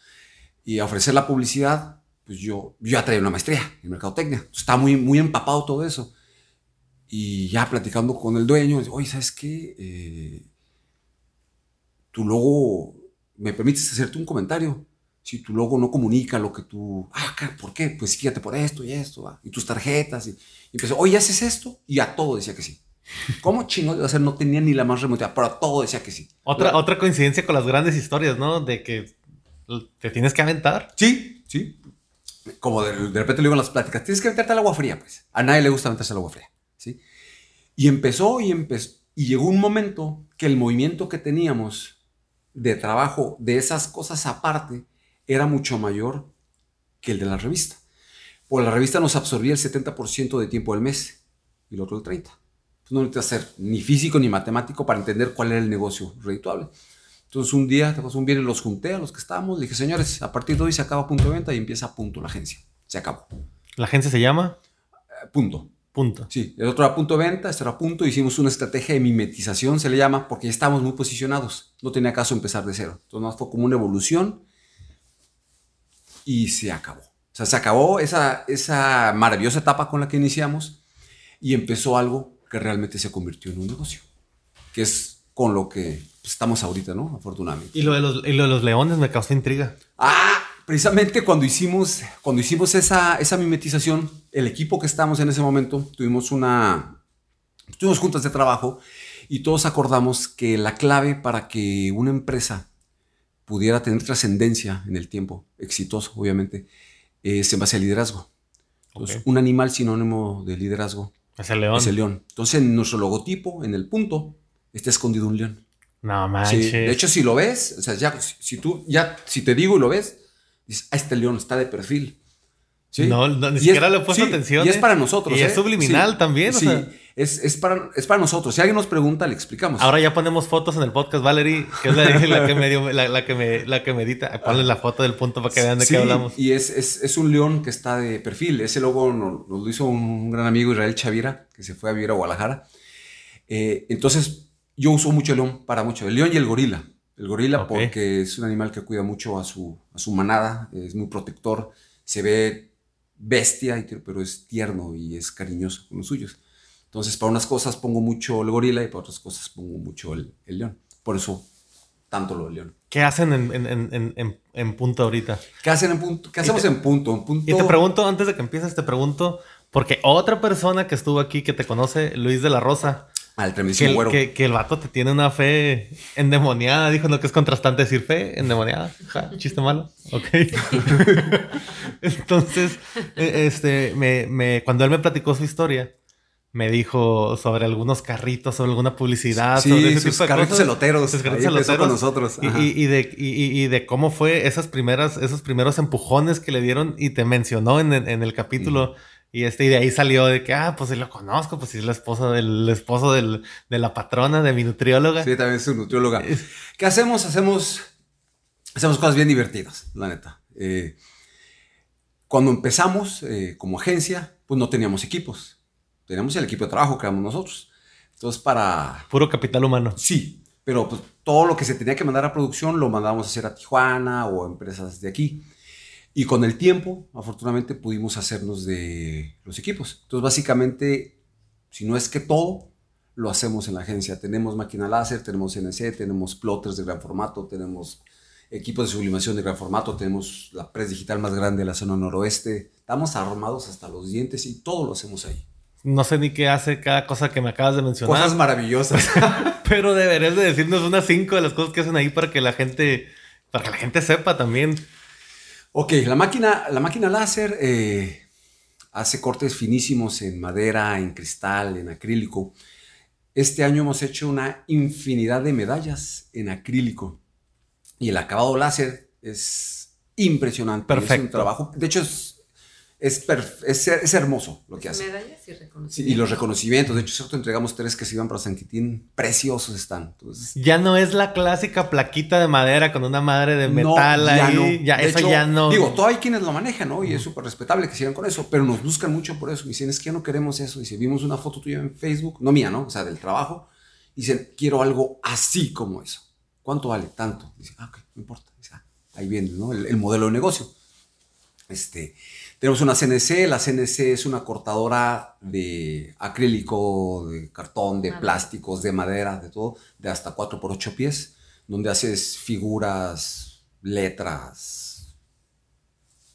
Speaker 2: y a ofrecer la publicidad, pues yo, ya traía una maestría en mercadotecnia. Está muy, muy empapado todo eso. Y ya platicando con el dueño, oye, ¿sabes qué? Eh, tu logo, ¿me permites hacerte un comentario? Si tu logo no comunica lo que tú... Ah, ¿por qué? Pues fíjate por esto y esto, y tus tarjetas. Y, empezó, oye, ¿haces esto? Y a todo decía que sí. ¿Cómo chino de hacer? No tenía ni la más remota, pero a todo decía que sí.
Speaker 1: Otra, otra coincidencia con las grandes historias, ¿no? De que te tienes que aventar.
Speaker 2: Sí, sí como de, repente le digo en las pláticas, tienes que meterte al agua fría, pues. A nadie le gusta meterse al agua fría, ¿sí? Y empezó y empezó, y llegó un momento que el movimiento que teníamos de trabajo de esas cosas aparte era mucho mayor que el de la revista. Porque la revista nos absorbía el 70% de tiempo del mes y el otro el 30%. Pues no necesitas ser ni físico ni matemático para entender cuál era el negocio redituable. Entonces un día, un viernes, los junté a los que estábamos, le dije, señores, a partir de hoy se acaba punto de venta y empieza punto la agencia. Se acabó.
Speaker 1: ¿La agencia se llama?
Speaker 2: Eh, punto.
Speaker 1: Punto.
Speaker 2: Sí, el otro era punto de venta, este era punto. Hicimos una estrategia de mimetización, se le llama, porque ya estábamos muy posicionados. No tenía caso empezar de cero. Entonces, fue como una evolución y se acabó. O sea, se acabó esa, esa maravillosa etapa con la que iniciamos y empezó algo que realmente se convirtió en un negocio, que es con lo que pues, estamos ahorita, ¿no? Afortunadamente.
Speaker 1: Y lo, de los, y lo de los leones me causó intriga.
Speaker 2: Ah, precisamente cuando hicimos, cuando hicimos esa, esa mimetización, el equipo que estábamos en ese momento, tuvimos una, tuvimos juntas de trabajo y todos acordamos que la clave para que una empresa pudiera tener trascendencia en el tiempo, exitoso obviamente, es en base al liderazgo. Entonces, un animal sinónimo de liderazgo
Speaker 1: es el león.
Speaker 2: Es el león. Entonces, en nuestro logotipo, en el punto, está escondido un león.
Speaker 1: No manches.
Speaker 2: de hecho, si lo ves, o sea, ya, si tú, ya, si te digo y lo ves, Dices, ah, este león está de perfil.
Speaker 1: No, ni siquiera le he puesto atención.
Speaker 2: Y es ¿eh? para nosotros.
Speaker 1: Y es ¿eh? subliminal también.
Speaker 2: Sí, es, es, para, es para nosotros. Si alguien nos pregunta, le explicamos.
Speaker 1: Ahora ya ponemos fotos en el podcast, Valerie, que es la, que, me la, que, me, la que edita. Ponle la foto del punto para que vean de qué hablamos.
Speaker 2: Y es, es, es, un león que está de perfil. Ese logo nos, lo hizo un gran amigo, Israel Chavira, que se fue a vivir a Guadalajara. Eh, entonces, yo uso mucho el león para mucho. El león y el gorila. El gorila porque es un animal que cuida mucho a su, a su manada, es muy protector, se ve bestia, pero es tierno y es cariñoso con los suyos. Entonces, para unas cosas pongo mucho el gorila y para otras cosas pongo mucho el, león. Por eso, tanto lo del león.
Speaker 1: ¿Qué hacen en, punto ahorita?
Speaker 2: ¿Qué, hacen en punto? ¿Qué hacemos en, punto? en punto?
Speaker 1: Y te pregunto, antes de que empieces, te pregunto, porque otra persona que estuvo aquí que te conoce, Luis de la Rosa,
Speaker 2: al que,
Speaker 1: el, que, que, el vato te tiene una fe endemoniada. Dijo, no, que es contrastante decir fe endemoniada. chiste malo. Ok. Entonces, e, este, me, me, cuando él me platicó su historia, me dijo sobre algunos carritos, sobre alguna publicidad,
Speaker 2: sí,
Speaker 1: sobre
Speaker 2: sus carritos celoteros. Sus carritos celoteros. con nosotros.
Speaker 1: Y, y, de, y, de cómo fue esas primeras, esos primeros empujones que le dieron y te mencionó en, en el capítulo. Y, este, y de ahí salió de que, ah, pues sí lo conozco, pues sí es la esposa del esposo del, de la patrona, de mi nutrióloga.
Speaker 2: Sí, también es su nutrióloga. ¿Qué hacemos? Hacemos, hacemos cosas bien divertidas, la neta. Eh, cuando empezamos eh, como agencia, pues no teníamos equipos. Teníamos el equipo de trabajo que éramos nosotros. Entonces, para...
Speaker 1: Puro capital humano.
Speaker 2: Sí, pero pues todo lo que se tenía que mandar a producción lo mandábamos a hacer a Tijuana o a empresas de aquí. Y con el tiempo, afortunadamente, pudimos hacernos de los equipos. Entonces, básicamente, si no es que todo, lo hacemos en la agencia. Tenemos máquina láser, tenemos CNC, tenemos plotters de gran formato, tenemos equipos de sublimación de gran formato, tenemos la pres digital más grande de la zona noroeste. Estamos armados hasta los dientes y todo lo hacemos ahí.
Speaker 1: No sé ni qué hace cada cosa que me acabas de mencionar.
Speaker 2: Cosas maravillosas.
Speaker 1: Pero deberías de decirnos unas cinco de las cosas que hacen ahí para que la gente, para que la gente sepa también.
Speaker 2: Ok, la máquina, la máquina láser eh, hace cortes finísimos en madera, en cristal, en acrílico. Este año hemos hecho una infinidad de medallas en acrílico. Y el acabado láser es impresionante.
Speaker 1: Perfecto.
Speaker 2: Es un trabajo. De hecho, es es, es, hermoso lo que hace.
Speaker 3: Medallas y reconocimientos.
Speaker 2: y los reconocimientos. De hecho, nosotros entregamos tres que se iban para San Quitín. Preciosos están.
Speaker 1: ya no es la clásica plaquita de madera con una madre de metal ahí. Ya, eso ya no.
Speaker 2: Digo, todavía hay quienes lo manejan, ¿no? Y es súper respetable que sigan con eso. Pero nos buscan mucho por eso. Y dicen, es que ya no queremos eso. Y si vimos una foto tuya en Facebook, no mía, ¿no? O sea, del trabajo. Dicen, quiero algo así como eso. ¿Cuánto vale? Tanto. Dicen, ah, ok, no importa. Ah, ahí viene, ¿no? El, el modelo de negocio. Este. Tenemos una CNC, la CNC es una cortadora de acrílico, de cartón, de plásticos, de madera, de todo, de hasta 4 por 8 pies, donde haces figuras, letras.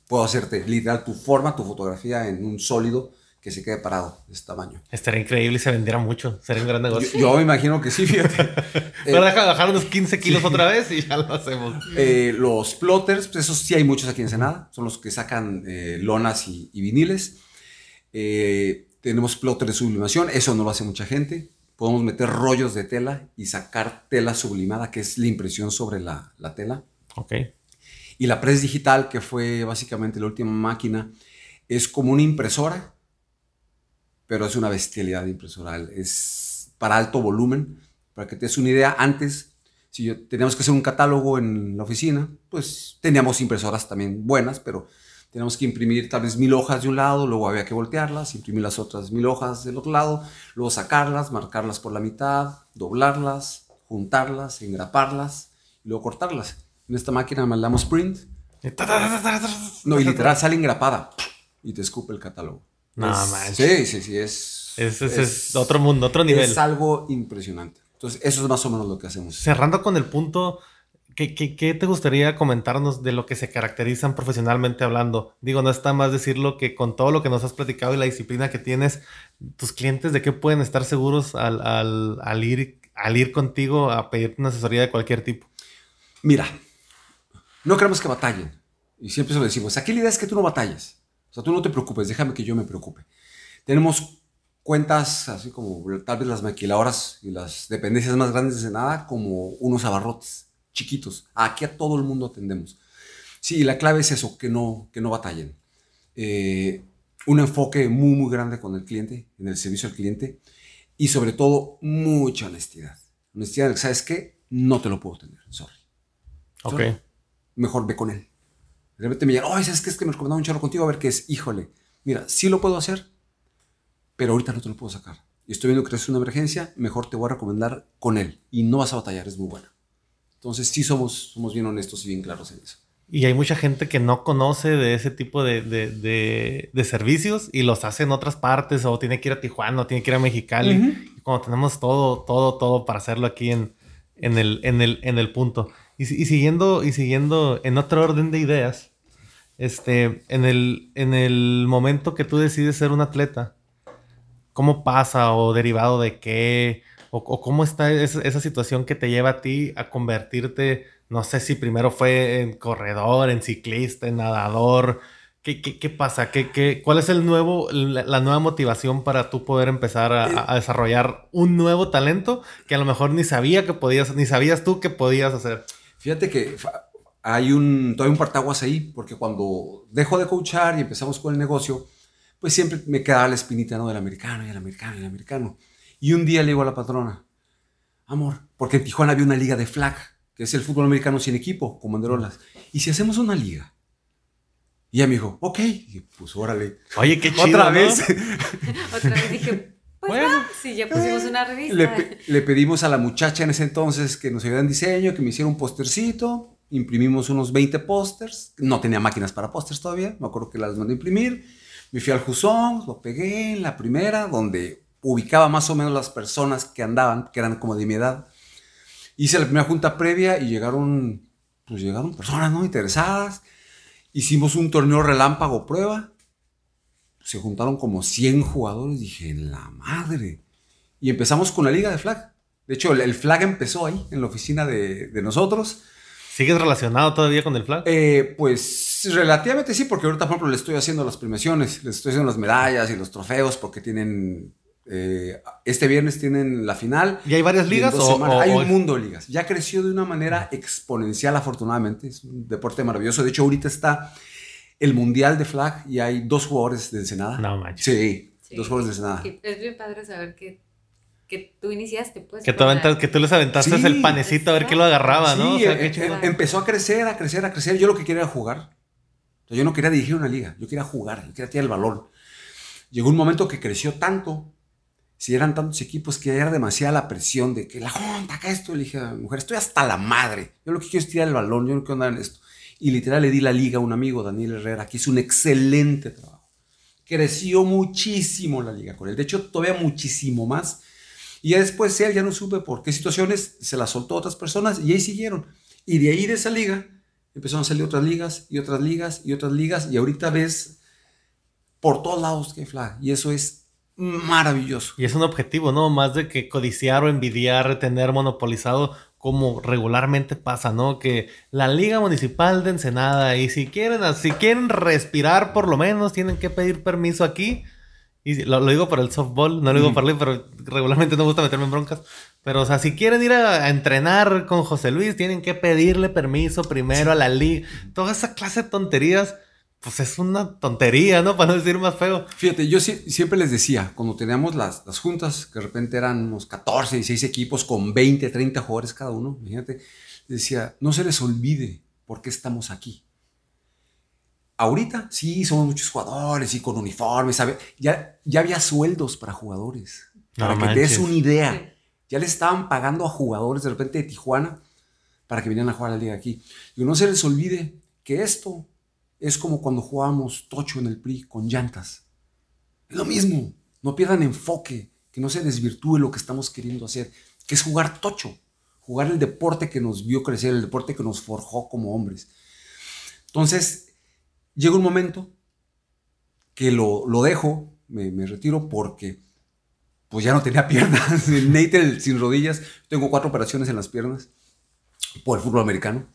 Speaker 2: Puedo hacerte literal tu forma, tu fotografía en un sólido que se quede parado de este tamaño.
Speaker 1: Estaría increíble y se vendiera mucho. Sería un gran negocio.
Speaker 2: Yo, me imagino que sí, fíjate.
Speaker 1: Pero deja bajar unos 15 kilos otra vez y ya lo hacemos.
Speaker 2: Eh, los plotters, pues esos sí hay muchos aquí en Senada. Son los que sacan eh, lonas y, viniles. Eh, tenemos plotter de sublimación. Eso no lo hace mucha gente. Podemos meter rollos de tela y sacar tela sublimada, que es la impresión sobre la, la tela.
Speaker 1: Ok.
Speaker 2: Y la pres digital, que fue básicamente la última máquina, es como una impresora pero es una bestialidad impresoral. Es para alto volumen. Para que te des una idea, antes, si yo, teníamos que hacer un catálogo en la oficina, pues teníamos impresoras también buenas, pero teníamos que imprimir tal vez mil hojas de un lado, luego había que voltearlas, imprimir las otras mil hojas del otro lado, luego sacarlas, marcarlas por la mitad, doblarlas, juntarlas, engraparlas y luego cortarlas. En esta máquina mandamos print. No, y literal sale engrapada y te escupe el catálogo.
Speaker 1: No,
Speaker 2: Sí, sí, sí, es
Speaker 1: es, otro mundo, otro nivel.
Speaker 2: Es algo impresionante. Entonces, eso es más o menos lo que hacemos.
Speaker 1: Cerrando con el punto, ¿qué, qué, te gustaría comentarnos de lo que se caracterizan profesionalmente hablando? Digo, no está más decirlo que con todo lo que nos has platicado y la disciplina que tienes, tus clientes, ¿de qué pueden estar seguros al, al, al ir, al ir contigo a pedirte una asesoría de cualquier tipo?
Speaker 2: Mira, no queremos que batallen. Y siempre se lo decimos. Aquí la idea es que tú no batalles sea, tú no te preocupes, déjame que yo me preocupe. Tenemos cuentas, así como tal vez las maquiladoras y las dependencias más grandes de nada, como unos abarrotes chiquitos. Aquí a todo el mundo atendemos. Sí, la clave es eso, que no, que no batallen. Eh, un enfoque muy, muy grande con el cliente, en el servicio al cliente, y sobre todo mucha honestidad. Honestidad, ¿sabes qué? No te lo puedo tener, sorry.
Speaker 1: Ok.
Speaker 2: Mejor ve con él. De repente me llega, oye, ¿sabes qué? Es que me recomendaba un chorro contigo, a ver qué es. Híjole, mira, sí lo puedo hacer, pero ahorita no te lo puedo sacar. Y estoy viendo que es una emergencia, mejor te voy a recomendar con él. Y no vas a batallar, es muy buena. Entonces sí somos, somos bien honestos y bien claros en eso.
Speaker 1: Y hay mucha gente que no conoce de ese tipo de, de, de, de servicios y los hace en otras partes o tiene que ir a Tijuana o tiene que ir a Mexicali. Uh -huh. Y cuando tenemos todo, todo, todo para hacerlo aquí en, en, el, en, el, en el punto. Y, y, siguiendo, y siguiendo en otro orden de ideas, este, en, el, en el momento que tú decides ser un atleta, ¿cómo pasa o derivado de qué? O, o cómo está esa, esa situación que te lleva a ti a convertirte no sé si primero fue en corredor, en ciclista, en nadador. ¿Qué, qué, qué pasa? ¿Qué, qué, cuál es el nuevo, la, la, nueva motivación para tú poder empezar a, a, desarrollar un nuevo talento que a lo mejor ni sabía que podías, ni sabías tú que podías hacer?
Speaker 2: Fíjate que hay un, todavía un partaguas ahí, porque cuando dejo de coachar y empezamos con el negocio, pues siempre me quedaba la espinita, ¿no? Del americano y el americano y el americano. Y un día le digo a la patrona, amor, porque en Tijuana había una liga de flag que es el fútbol americano sin equipo, con banderolas. ¿Y si hacemos una liga? Y ella me dijo, ok. Y pues órale.
Speaker 1: Oye, qué chido,
Speaker 2: Otra
Speaker 1: ¿no?
Speaker 2: vez.
Speaker 3: Otra vez dije, pues
Speaker 1: Bueno.
Speaker 3: si ya pusimos una revista.
Speaker 2: Le, pe- le pedimos a la muchacha en ese entonces que nos ayudara en diseño, que me hiciera un postercito. Imprimimos unos 20 pósters. No tenía máquinas para pósters todavía. Me acuerdo que las mandé a imprimir. Me fui al Juzón, lo pegué en la primera, donde ubicaba más o menos las personas que andaban, que eran como de mi edad. Hice la primera junta previa y llegaron, pues llegaron personas, ¿no? Interesadas. Hicimos un torneo relámpago prueba. Se juntaron como 100 jugadores. Dije, en la madre. Y empezamos con la liga de flag. De hecho, el, el flag empezó ahí, en la oficina de, de nosotros.
Speaker 1: ¿Sigues relacionado todavía con el flag?
Speaker 2: Eh, pues relativamente sí, porque ahorita, por ejemplo, le estoy haciendo las premiaciones, les estoy haciendo las medallas y los trofeos, porque tienen. eh, este viernes tienen la final.
Speaker 1: ¿Y hay varias ligas? O, o-
Speaker 2: hay un mundo de ligas. Ya creció de una manera exponencial, afortunadamente. Es un deporte maravilloso. De hecho, ahorita está el Mundial de Flag y hay dos jugadores de Ensenada.
Speaker 1: No manches.
Speaker 2: Sí,
Speaker 3: Sí.
Speaker 2: dos jugadores de Ensenada.
Speaker 3: Es bien padre saber que, que tú iniciaste, pues.
Speaker 1: Que tú,
Speaker 3: la-
Speaker 1: aventas- que tú les aventaste
Speaker 2: Sí.
Speaker 1: el panecito a ver qué lo agarraba, ¿no? O
Speaker 2: Sí,
Speaker 1: sea,
Speaker 2: eh, eh, empezó a crecer, a crecer, a crecer. Yo lo que quería era jugar. O sea, yo no quería dirigir una liga, yo quería jugar, yo quería tirar el balón. Llegó un momento que creció tanto, si eran tantos equipos que era demasiada la presión de que la junta, acá esto. Le dije a mi mujer, estoy hasta la madre. Yo lo que quiero es tirar el balón, yo no quiero andar en esto. Y literal le di la liga a un amigo, Daniel Herrera, que hizo un excelente trabajo. Creció muchísimo la liga con él. De hecho, todavía muchísimo más. Y ya después él ya no supe por qué situaciones se la soltó a otras personas y ahí siguieron. Y de ahí de esa liga empezaron a salir otras ligas y otras ligas y otras ligas. Y ahorita ves por todos lados que hay flag. Y eso es maravilloso.
Speaker 1: Y es un objetivo, ¿no? Más de que codiciar o envidiar, tener monopolizado, como regularmente pasa, ¿no? Que la Liga Municipal de Ensenada, y si quieren, si quieren respirar, por lo menos tienen que pedir permiso aquí. Y lo, lo digo por el softball, no lo digo
Speaker 2: Mm.
Speaker 1: por ley, pero regularmente no me gusta meterme en broncas. Pero, o sea, si quieren ir a, a entrenar con José Luis, tienen que pedirle permiso primero a la liga. Toda esa clase de tonterías, pues es una tontería, ¿no? Para no decir más feo.
Speaker 2: Fíjate, yo sie- siempre les decía, cuando teníamos las, las juntas, que de repente eran unos 14, 16 equipos con 20, 30 jugadores cada uno, imagínate, les decía, no se les olvide por qué estamos aquí. Ahorita sí, somos muchos jugadores y con uniformes, ¿sabe? Ya, ya había sueldos para jugadores.
Speaker 1: No
Speaker 2: Para que te des una idea. Ya les estaban pagando a jugadores de repente de Tijuana para que vinieran a jugar a la liga aquí. Y no se les olvide que esto es como cuando jugábamos tocho en el PRI con llantas. Es lo mismo. No pierdan enfoque, que no se desvirtúe lo que estamos queriendo hacer, que es jugar tocho, jugar el deporte que nos vio crecer, el deporte que nos forjó como hombres. Entonces, llega un momento que lo, lo dejo, me, retiro porque pues ya no tenía piernas, Natal sin rodillas, tengo cuatro operaciones en las piernas por el fútbol americano,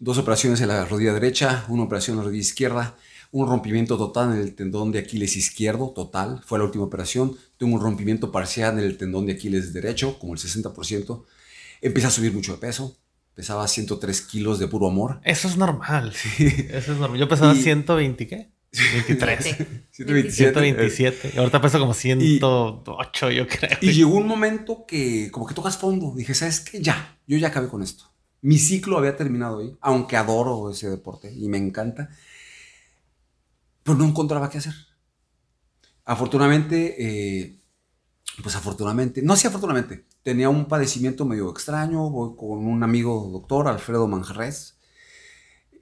Speaker 2: dos operaciones en la rodilla derecha, una operación en la rodilla izquierda, un rompimiento total en el tendón de Aquiles izquierdo, total, fue la última operación, tengo un rompimiento parcial en el tendón de Aquiles derecho, como el 60%, empecé a subir mucho de peso, Pesaba 103 kilos de puro amor.
Speaker 1: Eso es normal. Sí. Eso es normal. Yo pesaba
Speaker 2: Y-
Speaker 1: 120, ¿qué? 23.
Speaker 2: 127.
Speaker 1: 127. Y ahorita peso como 108, yo creo.
Speaker 2: Y llegó un momento que como que tocas fondo. Dije, ¿sabes qué? Ya, yo ya acabé con esto. Mi ciclo había terminado ahí, aunque adoro ese deporte y me encanta. Pero no encontraba qué hacer. Afortunadamente, eh, pues afortunadamente, no sí afortunadamente, tenía un padecimiento medio extraño, voy con un amigo doctor, Alfredo Manjarres.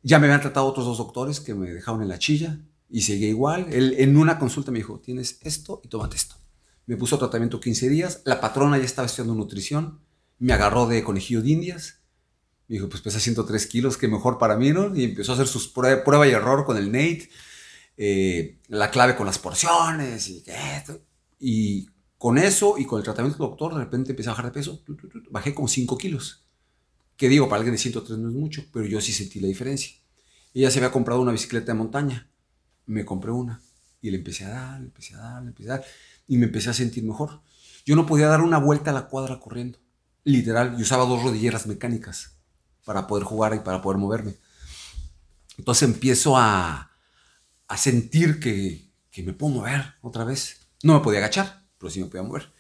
Speaker 2: Ya me habían tratado otros dos doctores que me dejaron en la chilla y seguía igual. Él en una consulta me dijo, tienes esto y tómate esto. Me puso tratamiento 15 días, la patrona ya estaba estudiando nutrición, me agarró de conejillo de indias, me dijo, pues pesa 103 kilos, que mejor para mí, ¿no? Y empezó a hacer sus prue- prueba y error con el Nate, eh, la clave con las porciones y esto. Y con eso y con el tratamiento del doctor, de repente empecé a bajar de peso, bajé como 5 kilos. Que digo, para alguien de 103 no es mucho, pero yo sí sentí la diferencia. Ella se había comprado una bicicleta de montaña, me compré una y le empecé a dar, le empecé a dar, le empecé a dar y me empecé a sentir mejor. Yo no podía dar una vuelta a la cuadra corriendo, literal, yo usaba dos rodilleras mecánicas para poder jugar y para poder moverme. Entonces empiezo a, a sentir que, que me puedo mover otra vez. No me podía agachar, pero sí me podía mover.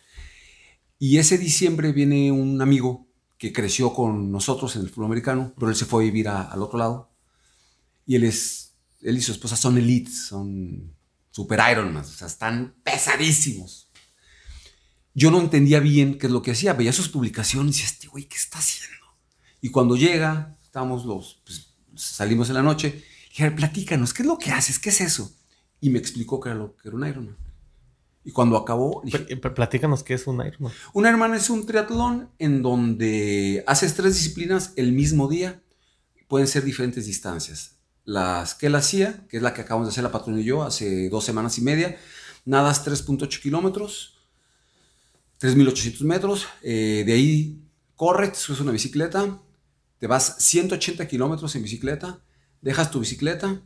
Speaker 2: Y ese diciembre viene un amigo que creció con nosotros en el fútbol americano, pero él se fue a vivir al otro lado. Y él es, él y su esposa son elites, son super Ironman, o sea, están pesadísimos. Yo no entendía bien qué es lo que hacía, veía sus publicaciones y decía, este güey, ¿qué está haciendo? Y cuando llega, estamos los, pues, salimos en la noche, dije, a ver, platícanos, ¿qué es lo que haces? ¿Qué es eso? Y me explicó que era, lo, que era un Ironman. Y cuando acabó, dije,
Speaker 1: Pl- pl- Platícanos qué es un Ironman.
Speaker 2: un Ironman es un triatlón en donde haces tres disciplinas el mismo día. Pueden ser diferentes distancias. Las que él hacía, que es la que acabamos de hacer la patrona y yo hace dos semanas y media, nadas 3.8 kilómetros, 3.800 metros. eh, de ahí corres, subes una bicicleta, te vas 180 kilómetros en bicicleta, dejas tu bicicleta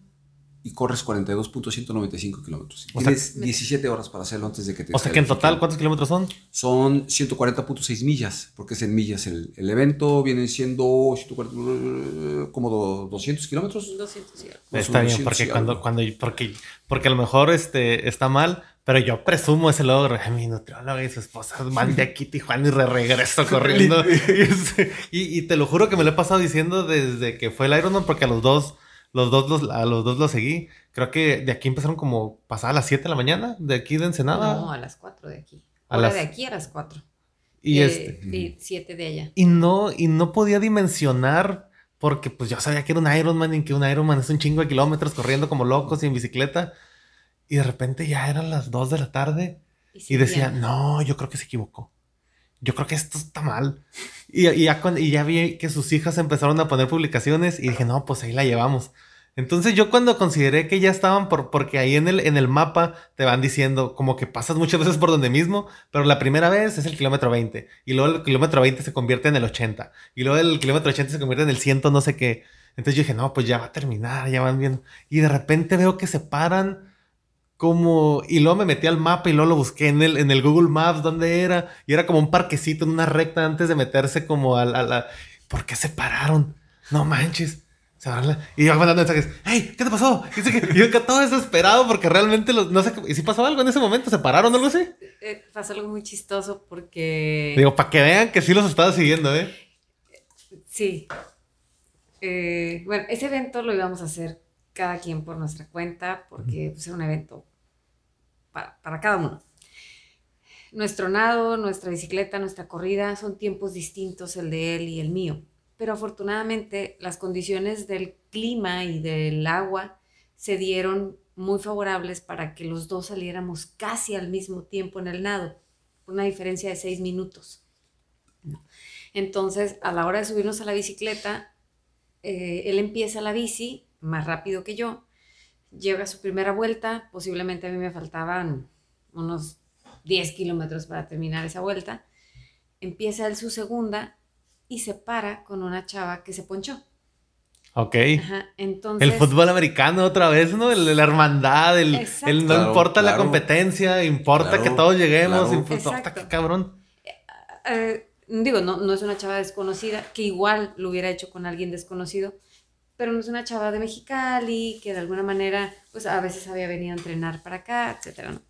Speaker 2: y corres 42.195 kilómetros.
Speaker 1: O sea-
Speaker 2: Tienes 17 horas para hacerlo antes de que te
Speaker 1: O sea que en total, ¿cuántos kilómetros son?
Speaker 2: Son 140.6 millas, porque es en millas el, el evento, vienen siendo 140, como do- 200 kilómetros.
Speaker 3: 200 y algo.
Speaker 2: Más o
Speaker 1: Está bien,
Speaker 2: 200
Speaker 1: porque cuando, cuando, porque, porque a lo mejor este, está mal, pero yo presumo ese logro. Mi nutrióloga y su esposa van de aquí a Tijuana y re regreso corriendo. y, y- te lo juro que me lo he pasado diciendo desde que fue el Ironman, porque a los dos, los dos, los, a los dos los seguí. Creo que de aquí empezaron como pasada las 7 de la mañana, de aquí de Ensenada.
Speaker 3: No, a las 4 de aquí.
Speaker 1: A las-
Speaker 3: de aquí a las 4.
Speaker 1: y
Speaker 3: Eh,
Speaker 1: este.
Speaker 3: Y 7 de allá.
Speaker 1: Y no, y no podía dimensionar porque pues yo sabía que era un Ironman y que un Ironman es un chingo de kilómetros corriendo como locos y en bicicleta. Y de repente ya eran las 2 de la tarde y decía,
Speaker 3: seguían.
Speaker 1: no, yo creo que se equivocó. Yo creo que esto está mal. Y, y ya, cuando- y ya vi que sus hijas empezaron a poner publicaciones y dije, no, pues ahí la llevamos. Entonces yo cuando consideré que ya estaban por, porque ahí en el, en el mapa te van diciendo como que pasas muchas veces por donde mismo, pero la primera vez es el kilómetro 20 y luego el kilómetro 20 se convierte en el 80 y luego el kilómetro 80 se convierte en el 100 no sé qué. Entonces yo dije, no, pues ya va a terminar, ya van bien. Y de repente veo que se paran como... Y luego me metí al mapa y luego lo busqué en el, en el Google Maps dónde era. Y era como un parquecito en una recta antes de meterse como a la... a la- ¿Por qué se pararon? No manches. Se van la- Y yo mandando mensajes. ¡Hey! ¿Qué te pasó? Y yo que todo desesperado porque realmente los, no sé... ¿Y si pasó algo en ese momento? ¿Se pararon o algo así?
Speaker 3: Eh, pasó algo muy chistoso porque...
Speaker 1: Digo, para que vean que sí los estaba siguiendo, ¿eh?
Speaker 3: Sí. Eh, bueno, ese evento lo íbamos a hacer cada quien por nuestra cuenta porque pues, era un evento para, para cada uno. Nuestro nado, nuestra bicicleta, nuestra corrida son tiempos distintos el de él y el mío. Pero afortunadamente las condiciones del clima y del agua se dieron muy favorables para que los dos saliéramos casi al mismo tiempo en el nado, una diferencia de seis minutos. Entonces, a la hora de subirnos a la bicicleta, eh, él empieza la bici más rápido que yo, llega a su primera vuelta, posiblemente a mí me faltaban unos 10 kilómetros para terminar esa vuelta, empieza él su segunda y se para con una chava que se ponchó.
Speaker 1: Ok.
Speaker 3: Ajá, entonces...
Speaker 1: El fútbol americano otra vez, ¿no? El- la hermandad, el, no
Speaker 2: Claro,
Speaker 1: importa la competencia, importa
Speaker 2: Claro,
Speaker 1: que todos lleguemos,
Speaker 2: claro.
Speaker 1: importa que cabrón.
Speaker 3: eh, digo, no, no es una chava desconocida, que igual lo hubiera hecho con alguien desconocido, pero no es una chava de Mexicali, que de alguna manera, pues a veces había venido a entrenar para acá, etcétera, ¿no?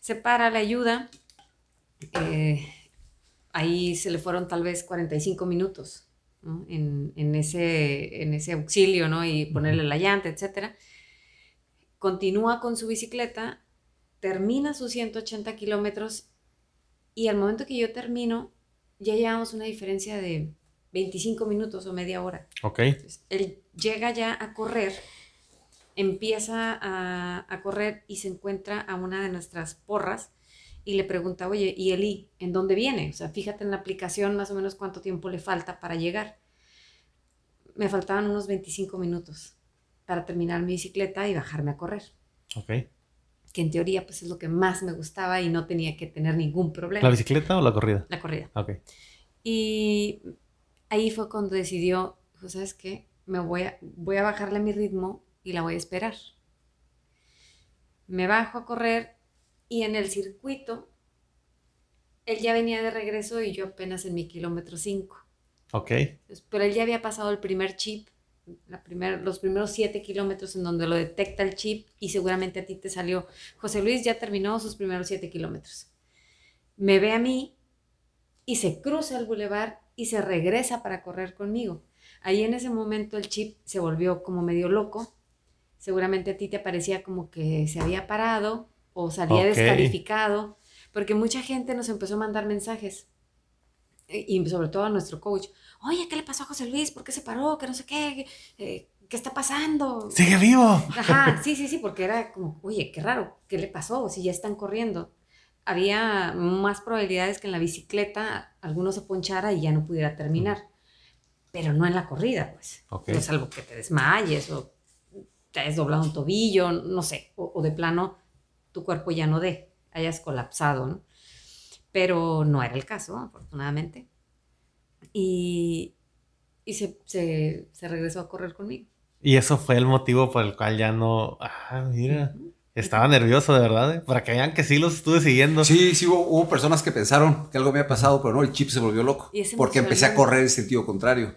Speaker 3: Se para, le ayuda, eh, ahí se le fueron tal vez 45 minutos ¿no? en, en, ese, en ese auxilio, ¿no? Y ponerle la llanta, etcétera. Continúa con su bicicleta, termina sus 180 kilómetros y al momento que yo termino, ya llevamos una diferencia de 25 minutos o media hora.
Speaker 1: Ok.
Speaker 3: Entonces, él llega ya a correr, empieza a, a, correr y se encuentra a una de nuestras porras y le pregunta, oye, ¿y Eli, en dónde viene? O sea, fíjate en la aplicación más o menos cuánto tiempo le falta para llegar. Me faltaban unos 25 minutos para terminar mi bicicleta y bajarme a correr.
Speaker 1: Ok.
Speaker 3: Que en teoría pues es lo que más me gustaba y no tenía que tener ningún problema.
Speaker 1: ¿La bicicleta o la corrida?
Speaker 3: La corrida.
Speaker 1: Ok.
Speaker 3: Y ahí fue cuando decidió, pues, ¿sabes qué? Me voy a, voy a bajarle mi ritmo y la voy a esperar. Me bajo a correr y en el circuito, él ya venía de regreso y yo apenas en mi kilómetro 5.
Speaker 1: Ok.
Speaker 3: Pero él ya había pasado el primer chip, la primer, los primeros 7 kilómetros en donde lo detecta el chip y seguramente a ti te salió. José Luis ya terminó sus primeros 7 kilómetros. Me ve a mí y se cruza el bulevar y se regresa para correr conmigo. Ahí en ese momento el chip se volvió como medio loco. Seguramente a ti te parecía como que se había parado o salía
Speaker 1: Ok.
Speaker 3: descalificado, porque mucha gente nos empezó a mandar mensajes, eh, y sobre todo a nuestro coach, oye, ¿qué le pasó a José Luis? ¿Por qué se paró? Que no sé qué, eh, ¿qué está pasando?
Speaker 1: ¡Sigue vivo!
Speaker 3: Ajá, sí, sí, sí, porque era como, oye, qué raro, ¿qué le pasó? Si ya están corriendo. Había más probabilidades que en la bicicleta alguno se ponchara y ya no pudiera terminar, pero no en la corrida, pues.
Speaker 1: Ok.
Speaker 3: No salvo que te desmayes o te hayas doblado un tobillo, no sé, o, o de plano tu cuerpo ya no dé, hayas colapsado, ¿no? Pero no era el caso, afortunadamente. Y, y se, se, se regresó a correr conmigo.
Speaker 1: Y eso fue el motivo por el cual ya no. Ah, mira. Estaba nervioso, de verdad. ¿eh? Para que vean que sí los estuve siguiendo.
Speaker 2: Sí, sí, hubo, hubo personas que pensaron que algo me había pasado, pero no, el chip se volvió loco. Porque empecé a correr en sentido contrario.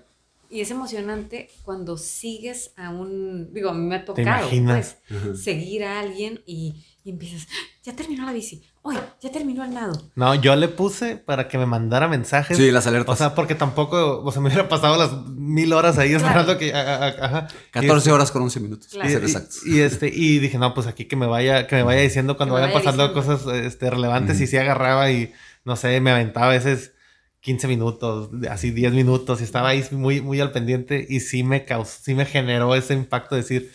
Speaker 3: Y es emocionante cuando sigues a un, digo, a mí me ha tocado,
Speaker 1: imaginas?
Speaker 3: pues, seguir a alguien y, y empiezas, ya terminó la bici, oye, ya terminó el nado.
Speaker 1: No, yo le puse para que me mandara mensajes.
Speaker 2: Sí, las alertas.
Speaker 1: O sea, porque tampoco, o sea, me hubiera pasado las mil horas ahí
Speaker 3: Claro.
Speaker 1: esperando que. a- a- a- ajá.
Speaker 2: 14 horas con 11 minutos.
Speaker 3: Claro.
Speaker 2: ser
Speaker 1: y-
Speaker 2: exactos.
Speaker 1: y, este, y dije, no, pues aquí que me vaya, que me vaya diciendo cuando vayan
Speaker 3: vaya
Speaker 1: pasando
Speaker 3: diciendo.
Speaker 1: cosas este, relevantes y sí agarraba y no sé, me aventaba a veces 15 minutos, así 10 minutos, y estaba ahí muy, muy al pendiente, y sí me causó, sí me generó ese impacto de decir,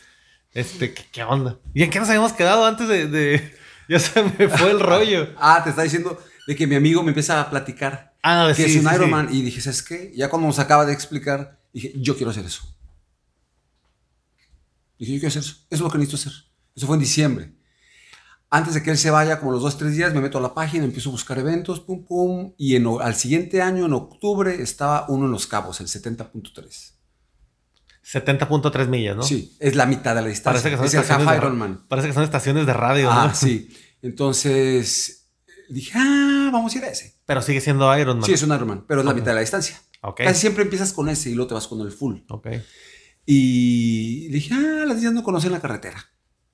Speaker 1: este, ¿qué, qué onda? ¿Y en qué nos habíamos quedado antes de, de- ya se me fue el rollo?
Speaker 2: Ah, te está diciendo de que mi amigo me empieza a platicar
Speaker 1: Ah,
Speaker 2: que
Speaker 1: sí,
Speaker 2: es un
Speaker 1: sí, sí.
Speaker 2: Ironman. Y dije, ¿sabes qué? Ya cuando nos acaba de explicar, dije, yo quiero hacer eso. Dije, yo quiero hacer eso. Eso es lo que necesito hacer. Eso fue en diciembre. Antes de que él se vaya, como los dos, tres días, me meto a la página, empiezo a buscar eventos, pum, pum. Y en, al siguiente año, en octubre, estaba uno en Los Cabos, el 70.3.
Speaker 1: 70.3 millas, ¿no?
Speaker 2: Sí, es la mitad de la distancia.
Speaker 1: Parece que son
Speaker 2: es el
Speaker 1: estaciones de. Parece que son estaciones de radio,
Speaker 2: Ah,
Speaker 1: ¿no?
Speaker 2: sí. Entonces, dije, ah, vamos a ir a ese.
Speaker 1: Pero sigue siendo Ironman.
Speaker 2: Sí, es un Ironman, pero es la mitad de la distancia.
Speaker 1: Ok.
Speaker 2: Casi siempre empiezas con ese y luego te vas con el full.
Speaker 1: Ok.
Speaker 2: Y dije, ah, las días no conocen la carretera.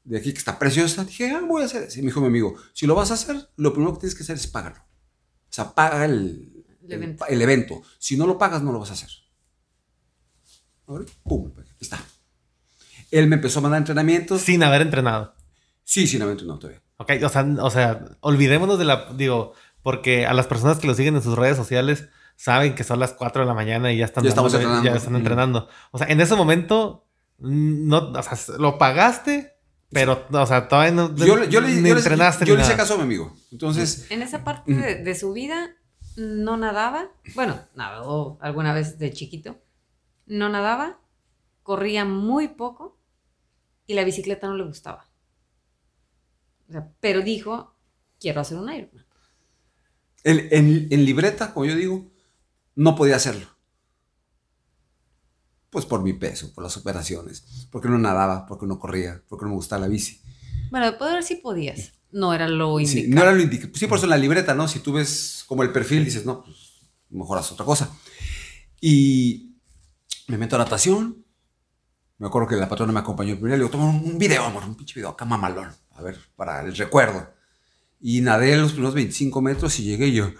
Speaker 2: De aquí que está preciosa. Dije, ah, voy a hacer ese. Y me dijo mi amigo, si lo vas a hacer, lo primero que tienes que hacer es pagarlo. O sea, paga el,
Speaker 3: El evento.
Speaker 2: el evento. Si no lo pagas, no lo vas a hacer. Ahora, pum, ahí está. Él me empezó a mandar entrenamientos.
Speaker 1: Sin haber entrenado.
Speaker 2: Sí, sin haber entrenado todavía.
Speaker 1: Ok, o sea, o sea, olvidémonos de la, digo, porque a las personas que lo siguen en sus redes sociales saben que son las 4 de la mañana y ya están,
Speaker 2: Ya entrenando.
Speaker 1: ya están entrenando. O sea, en ese momento, mm, no, o sea, lo pagaste, pero, o sea, todavía no,
Speaker 2: Yo, le- yo le,
Speaker 1: ni
Speaker 2: yo le-
Speaker 1: entrenaste
Speaker 2: yo
Speaker 1: ni
Speaker 2: le hice caso a mi amigo. Entonces,
Speaker 3: En esa parte de, de su vida no nadaba, bueno, nadó alguna vez de chiquito, no nadaba, corría muy poco y la bicicleta no le gustaba. O sea, pero dijo, quiero hacer un Ironman.
Speaker 2: en, en- en libreta, como yo digo, no podía hacerlo. Pues por mi peso, por las operaciones, porque no nadaba, porque no corría, porque no me gustaba la bici.
Speaker 3: Bueno, de poder sí podías, no era lo
Speaker 2: Sí,
Speaker 3: indicado.
Speaker 2: no era lo indicado. Sí, por eso en la libreta, ¿no? Si tú ves como el perfil, dices, no, pues, mejor haz otra cosa. Y me meto a natación. Me acuerdo que la patrona me acompañó el primer día. Le digo, toma un, video, amor, un pinche video acá mamalón. A ver, para el recuerdo. Y nadé los primeros 25 metros y llegué yo.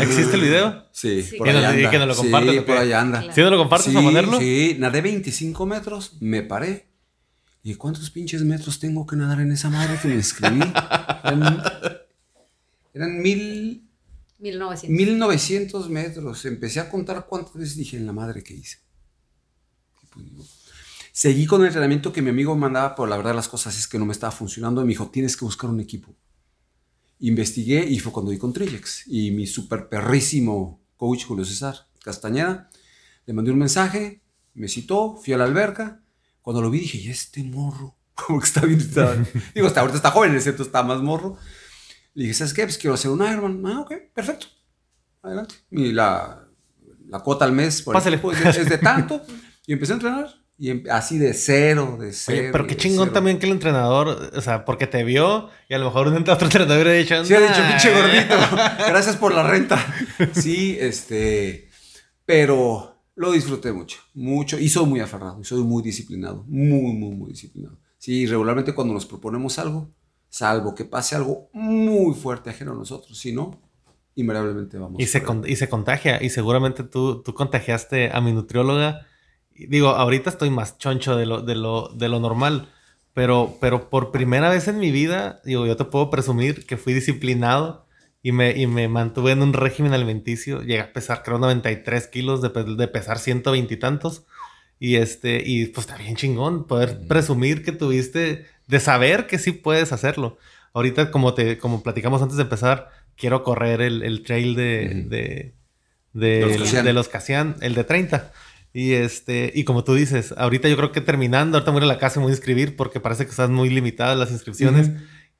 Speaker 1: ¿Existe el video?
Speaker 2: Sí,
Speaker 3: Sí.
Speaker 2: por
Speaker 1: nos-
Speaker 2: anda.
Speaker 1: que nos lo compartas,
Speaker 2: Sí,
Speaker 1: ¿o
Speaker 2: por
Speaker 1: qué?
Speaker 2: ahí anda.
Speaker 3: Claro.
Speaker 1: ¿Sí no lo compartes
Speaker 2: sí,
Speaker 1: a ponerlo?
Speaker 2: Sí, nadé 25 metros, me paré. ¿Y cuántos pinches metros tengo que nadar en esa madre que me inscribí? eran, eran mil,
Speaker 3: 1900.
Speaker 2: 1900 metros. Empecé a contar cuántas veces dije en la madre que hice. Pues Seguí con el entrenamiento que mi amigo mandaba, pero la verdad las cosas es que no me estaba funcionando. Y me dijo, tienes que buscar un equipo. Investigué y fue cuando di con Trillex. Y mi super perrísimo coach Julio César Castañeda, le mandé un mensaje, me citó, fui a la alberca. Cuando lo vi dije, ¿y este morro? Como que está bien. está- digo, hasta ahorita está joven, excepto está más morro. Le dije, ¿sabes qué? Pues quiero hacer un Ironman. Ah, ok, perfecto. Adelante. Y la, la cuota al mes por
Speaker 1: Pásale.
Speaker 2: equipo es, de, es de tanto. Y empecé a entrenar. Y em- así de cero, de cero.
Speaker 1: Oye, pero qué chingón
Speaker 2: cero.
Speaker 1: también que el entrenador, o sea, porque te vio y a lo mejor un otro entrenador hubiera dicho,
Speaker 2: Sí, ha dicho, pinche gordito. Gracias por la renta. Sí, este. Pero lo disfruté mucho, mucho. Y soy muy aferrado, y soy muy disciplinado. Muy, muy, muy disciplinado. Sí, regularmente cuando nos proponemos algo, salvo que pase algo muy fuerte ajeno a nosotros, si no, invariablemente vamos.
Speaker 1: Y se, con- y se contagia. Y seguramente tú, tú contagiaste a mi nutrióloga. Digo, ahorita estoy más choncho de lo, de lo, de lo normal. Pero, pero por primera vez en mi vida, digo, yo te puedo presumir que fui disciplinado y me, y me mantuve en un régimen alimenticio. Llegué a pesar, creo, 93 kilos de, pe- de pesar 120 y tantos. Y este, y pues está bien chingón poder
Speaker 2: Ujú.
Speaker 1: presumir que tuviste, de saber que sí puedes hacerlo. Ahorita, como te, como platicamos antes de empezar, quiero correr el, el trail de,
Speaker 2: Ujú.
Speaker 1: de,
Speaker 2: de los Casian,
Speaker 1: el de 30. Y este, y como tú dices, ahorita yo creo que terminando, ahorita me voy a la casa y me voy a inscribir porque parece que estás muy limitada las inscripciones.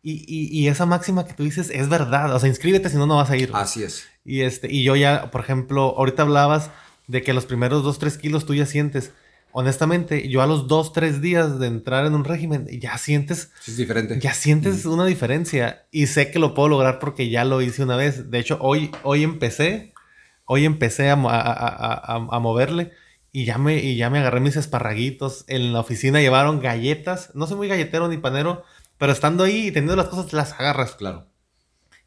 Speaker 1: Y, y, y esa máxima que tú dices es verdad. O sea, inscríbete si no, no vas a ir.
Speaker 2: Así es.
Speaker 1: Y este, y yo ya, por ejemplo, ahorita hablabas de que los primeros 2, 3 kilos tú ya sientes. Honestamente, yo a los 2, 3 días de entrar en un régimen, ya sientes
Speaker 2: es diferente.
Speaker 1: ya sientes una diferencia y sé que lo puedo lograr porque ya lo hice una vez. De hecho, hoy, hoy empecé, hoy empecé a, mo- a- a- a- a moverle y ya, me, y ya me agarré mis esparraguitos. En la oficina llevaron galletas. No soy muy galletero ni panero, pero estando ahí y teniendo las cosas, las agarras.
Speaker 2: Claro.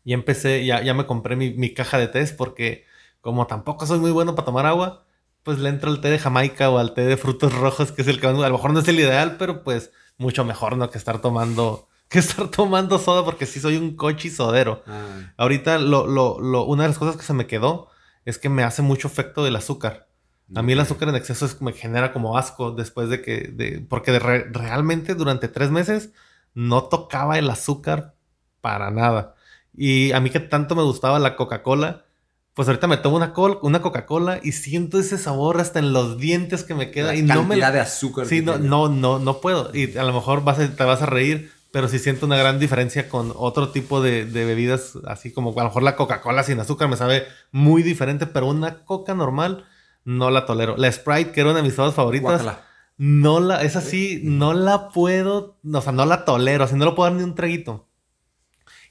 Speaker 1: Y empecé, ya, ya me compré mi, mi caja de tés porque como tampoco soy muy bueno para tomar agua, pues le entro al té de Jamaica o al té de frutos rojos, que es el que a lo mejor no es el ideal, pero pues mucho mejor, ¿no? Que estar tomando, que estar tomando soda porque sí soy un cochi sodero.
Speaker 2: Ah,
Speaker 1: Ahorita lo, lo, lo, una de las cosas que se me quedó es que me hace mucho efecto el azúcar. A mí el azúcar en exceso es, me genera como asco después de que, de, porque de re- realmente durante tres meses no tocaba el azúcar para nada. Y a mí que tanto me gustaba la Coca-Cola, pues ahorita me tomo una, col- una Coca-Cola y siento ese sabor hasta en los dientes que me queda
Speaker 2: La
Speaker 1: y no me...
Speaker 2: de azúcar.
Speaker 1: Sí, no, no, no, no puedo. Y a lo mejor vas a- te vas a reír, pero sí siento una gran diferencia con otro tipo de, de bebidas, así como a lo mejor la Coca-Cola sin azúcar me sabe muy diferente, pero una Coca normal no la tolero. La Sprite, que era una de mis sodas favoritas,
Speaker 2: Guácala.
Speaker 1: no la, es así, no la puedo, o sea, no la tolero, así no lo puedo dar ni un traguito.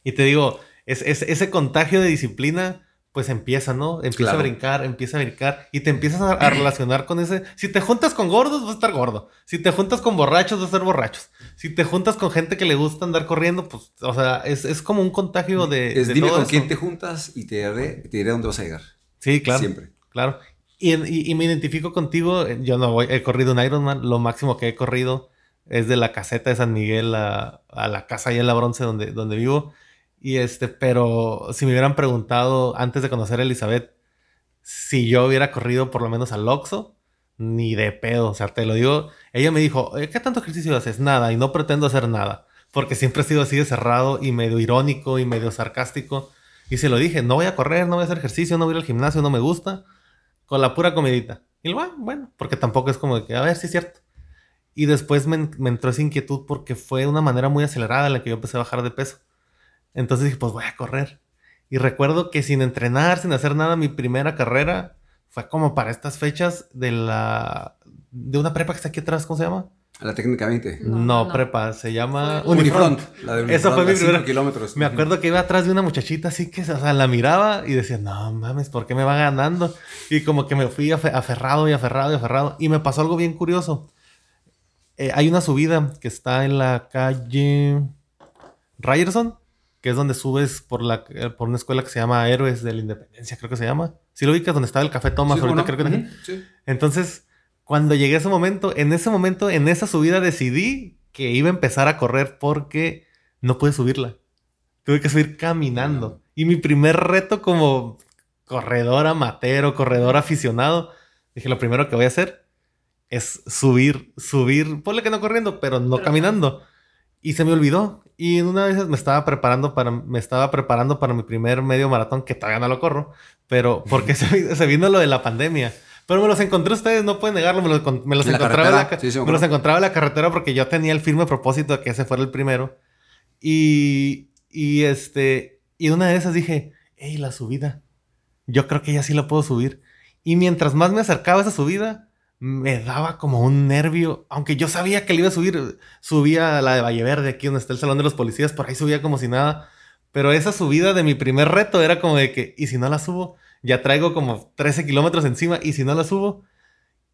Speaker 1: Y te digo, es, es- ese contagio de disciplina, pues empieza, ¿no? Empieza
Speaker 2: Claro.
Speaker 1: a brincar, empieza a brincar y te empiezas a, a relacionar con ese. Si te juntas con gordos, vas a estar gordo. Si te juntas con borrachos, vas a ser borrachos. Si te juntas con gente que le gusta andar corriendo, pues, o sea, es, es como un contagio de.
Speaker 2: Es
Speaker 1: de
Speaker 2: dime
Speaker 1: todo
Speaker 2: con
Speaker 1: eso.
Speaker 2: quién te juntas y te diré, te diré dónde vas a llegar.
Speaker 1: Sí, claro.
Speaker 2: Siempre.
Speaker 1: Claro. Y, me identifico contigo. eh, Yo no voy, he corrido un Ironman. Lo máximo que he corrido es de la caseta de San Miguel a, la casa allá en la bronce donde, donde vivo. Y este, pero si me hubieran preguntado antes de conocer a Elizabeth si yo hubiera corrido por lo menos al Oxxo, ni de pedo. O sea, te lo digo. Ella me dijo, "Oye, ¿qué tanto ejercicio haces? Nada, y no pretendo hacer nada. Porque siempre he sido así de cerrado y medio irónico y medio sarcástico. Y se lo dije, no voy a correr, no voy a hacer ejercicio, no voy al gimnasio, no me gusta. Con la pura comidita. Y lo, "Ah, bueno, porque tampoco es como de que, a ver si es cierto. Y después me, me entró esa inquietud porque fue una manera muy acelerada en la que yo empecé a bajar de peso. Entonces dije, pues voy a correr. Y recuerdo que sin entrenar, sin hacer nada, mi primera carrera fue como para estas fechas de la... de una prepa que está aquí atrás, ¿cómo se llama?
Speaker 2: La técnica 20.
Speaker 1: No,
Speaker 3: No, no.
Speaker 1: prepa, se llama Unifront.
Speaker 2: La de Unifront,
Speaker 1: fue mi primera.
Speaker 2: kilómetros.
Speaker 1: Me acuerdo que iba atrás de una muchachita así que, o sea, la miraba y decía, no mames, ¿por qué me va ganando? Y como que me fui afe- aferrado y aferrado y aferrado. Y me pasó algo bien curioso. Eh, hay una subida que está en la calle Ryerson, que es donde subes por, la, eh, por una escuela que se llama Héroes de la Independencia, creo que se llama. Si lo ubicas, donde estaba el Café Thomas,
Speaker 2: Sí,
Speaker 1: ahorita
Speaker 2: ¿cómo
Speaker 1: creo que...
Speaker 2: Sí.
Speaker 1: Entonces, cuando llegué a ese momento, en ese momento, en esa subida decidí que iba a empezar a correr porque no pude subirla. Tuve que subir caminando. Y mi primer reto como corredor amateur o corredor aficionado, dije, lo primero que voy a hacer es subir, subir, ponle que no corriendo, pero no
Speaker 3: Pero-
Speaker 1: caminando. Y se me olvidó. Y una vez me estaba preparando para, me estaba preparando para mi primer medio maratón, que todavía no lo corro, pero porque se vino lo de la pandemia. Pero me los encontré ustedes, no pueden negarlo, me los, encon- me los
Speaker 2: ¿En la
Speaker 1: encontraba en la,
Speaker 2: Sí, sí, me
Speaker 1: me los encontraba en la carretera porque yo tenía el firme propósito de que ese fuera el primero. Y, y este, y una de esas dije, hey, la subida. Yo creo que ya sí la puedo subir. Y mientras más me acercaba a esa subida, me daba como un nervio. Aunque yo sabía que le iba a subir. Subía a la de Valle Verde, aquí donde está el Salón de los Policías, por ahí subía como si nada. Pero esa subida de mi primer reto era como de que, ¿y si no la subo? Ya traigo como 13 kilómetros encima, ¿y si no la subo?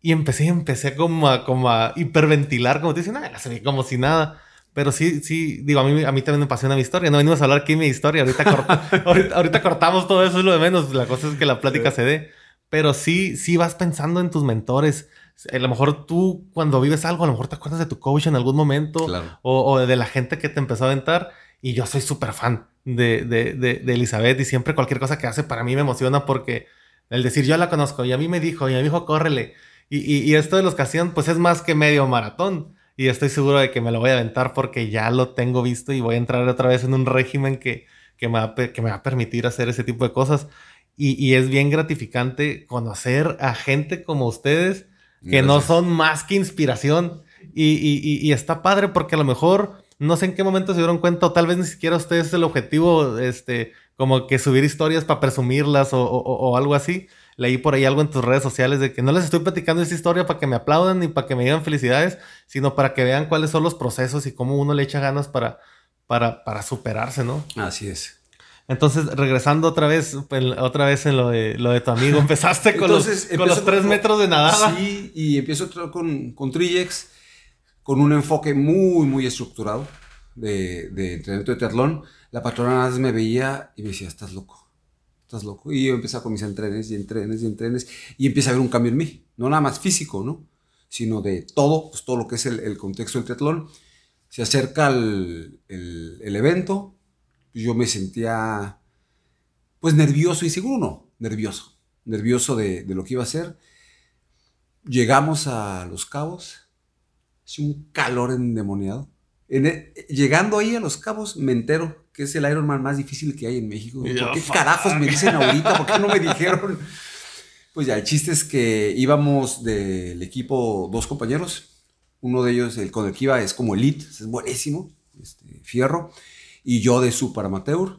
Speaker 1: Y empecé, empecé como a, como a hiperventilar, como te dicen, nada, subí como si nada. Pero sí, sí, digo, a mí, a mí también me apasiona mi historia. No venimos a hablar aquí de mi historia. Ahorita, ahorita, ahorita cortamos todo eso, es lo de menos. La cosa es que la plática se dé. Pero sí, sí vas pensando en tus mentores. A lo mejor tú, cuando vives algo, a lo mejor te acuerdas de tu coach en algún momento
Speaker 2: Claro.
Speaker 1: o, o de la gente que te empezó a aventar. Y yo soy súper fan de, de, de, de Elizabeth y siempre cualquier cosa que hace para mí me emociona porque el decir yo la conozco y a mí me dijo y a mí dijo córrele. Y, y, y esto de los que hacían pues es más que medio maratón. Y estoy seguro de que me lo voy a aventar porque ya lo tengo visto y voy a entrar otra vez en un régimen que, que, me, va, que me va a permitir hacer ese tipo de cosas. Y, y es bien gratificante conocer a gente como ustedes que no son más que inspiración. Y, y- y- y está padre porque a lo mejor no sé en qué momento se dieron cuenta, o tal vez ni siquiera ustedes es el objetivo, este, como que subir historias para presumirlas o, o- o algo así. Leí por ahí algo en tus redes sociales de que no les estoy platicando esta historia para que me aplaudan ni para que me digan felicidades, sino para que vean cuáles son los procesos y cómo uno le echa ganas para, para, para superarse, ¿no?
Speaker 2: Así es.
Speaker 1: Entonces, regresando otra vez, otra vez en lo de, lo de tu amigo, empezaste con,
Speaker 2: Entonces,
Speaker 1: los, con los tres metros de nadada.
Speaker 2: Sí, y empiezo con, con Trillex, con un enfoque muy, muy estructurado de, entrenamiento de triatlón. La patrona nada me veía y me decía, estás loco, estás loco. Y yo empecé con mis entrenes y entrenes y entrenes y empieza a haber un cambio en mí. No nada más físico, ¿no? Sino de todo, pues todo lo que es el, contexto del triatlón. Se acerca el, el- evento, yo me sentía, pues nervioso, inseguro no, nervioso. Nervioso de, de lo que iba a hacer. Llegamos a Los Cabos. Es un calor endemoniado. En e- llegando ahí a Los Cabos, me entero que es el Ironman más difícil que hay en México. ¿Por qué carajos me dicen ahorita? ¿Por qué no me dijeron? Pues ya, el chiste es que íbamos del equipo dos compañeros. Uno de ellos, el con el que iba, es como elite, es buenísimo, este, fierro. Y yo de super amateur.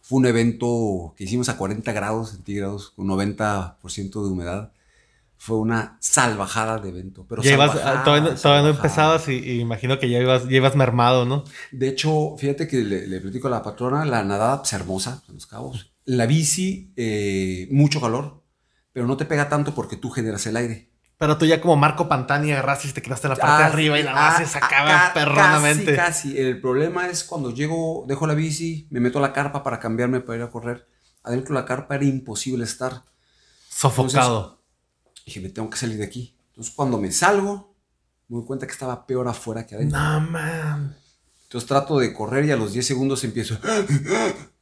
Speaker 2: Fue un evento que hicimos a 40 grados centígrados, con 90% de humedad. Fue una salvajada de evento. Pero
Speaker 1: Ya ibas- todavía, no- todavía no empezabas y, y imagino que ya ibas, ya ibas mermado, ¿no?
Speaker 2: De hecho, fíjate que le, le platico a la patrona, la nadada pues, hermosa en los cabos. La bici, eh, mucho calor, pero no te pega tanto porque tú generas el aire.
Speaker 1: Pero tú ya como Marco Pantani agarraste y te quedaste la parte
Speaker 2: Ah,
Speaker 1: de arriba y la base
Speaker 2: ah,
Speaker 1: sacaba
Speaker 2: ah,
Speaker 1: perronamente.
Speaker 2: Casi, casi. El problema es cuando llego, dejo la bici, me meto a la carpa para cambiarme para ir a correr. Adentro de la carpa era imposible estar.
Speaker 1: Sofocado.
Speaker 2: Dije, me tengo que salir de aquí. Entonces, cuando me salgo, me doy cuenta que estaba peor afuera que adentro.
Speaker 1: no, man.
Speaker 2: Entonces trato de correr y a los 10 segundos empiezo.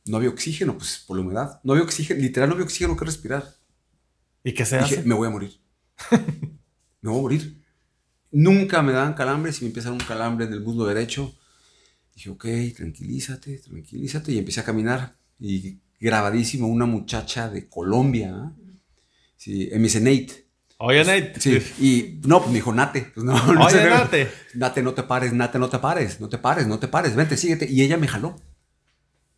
Speaker 2: No había oxígeno, pues por la humedad. No había oxígeno, literal no había oxígeno que respirar.
Speaker 1: ¿Y qué se
Speaker 2: Dije,
Speaker 1: hace?
Speaker 2: me voy a morir. me voy a morir. Nunca me daban calambres y me empieza a dar un calambre en el muslo derecho. Dije, ok, tranquilízate, tranquilízate. Y empecé a caminar. Y grabadísimo, una muchacha de Colombia. ¿ah? Sí, MS Nate.
Speaker 1: Oye, Nate.
Speaker 2: Sí, y no, pues me dijo Nate. Pues no, no
Speaker 1: Oye,
Speaker 2: sé,
Speaker 1: Nate.
Speaker 2: Nate, no te pares, Nate, no te pares, no te pares, no te pares, vente, síguete. Y ella me jaló.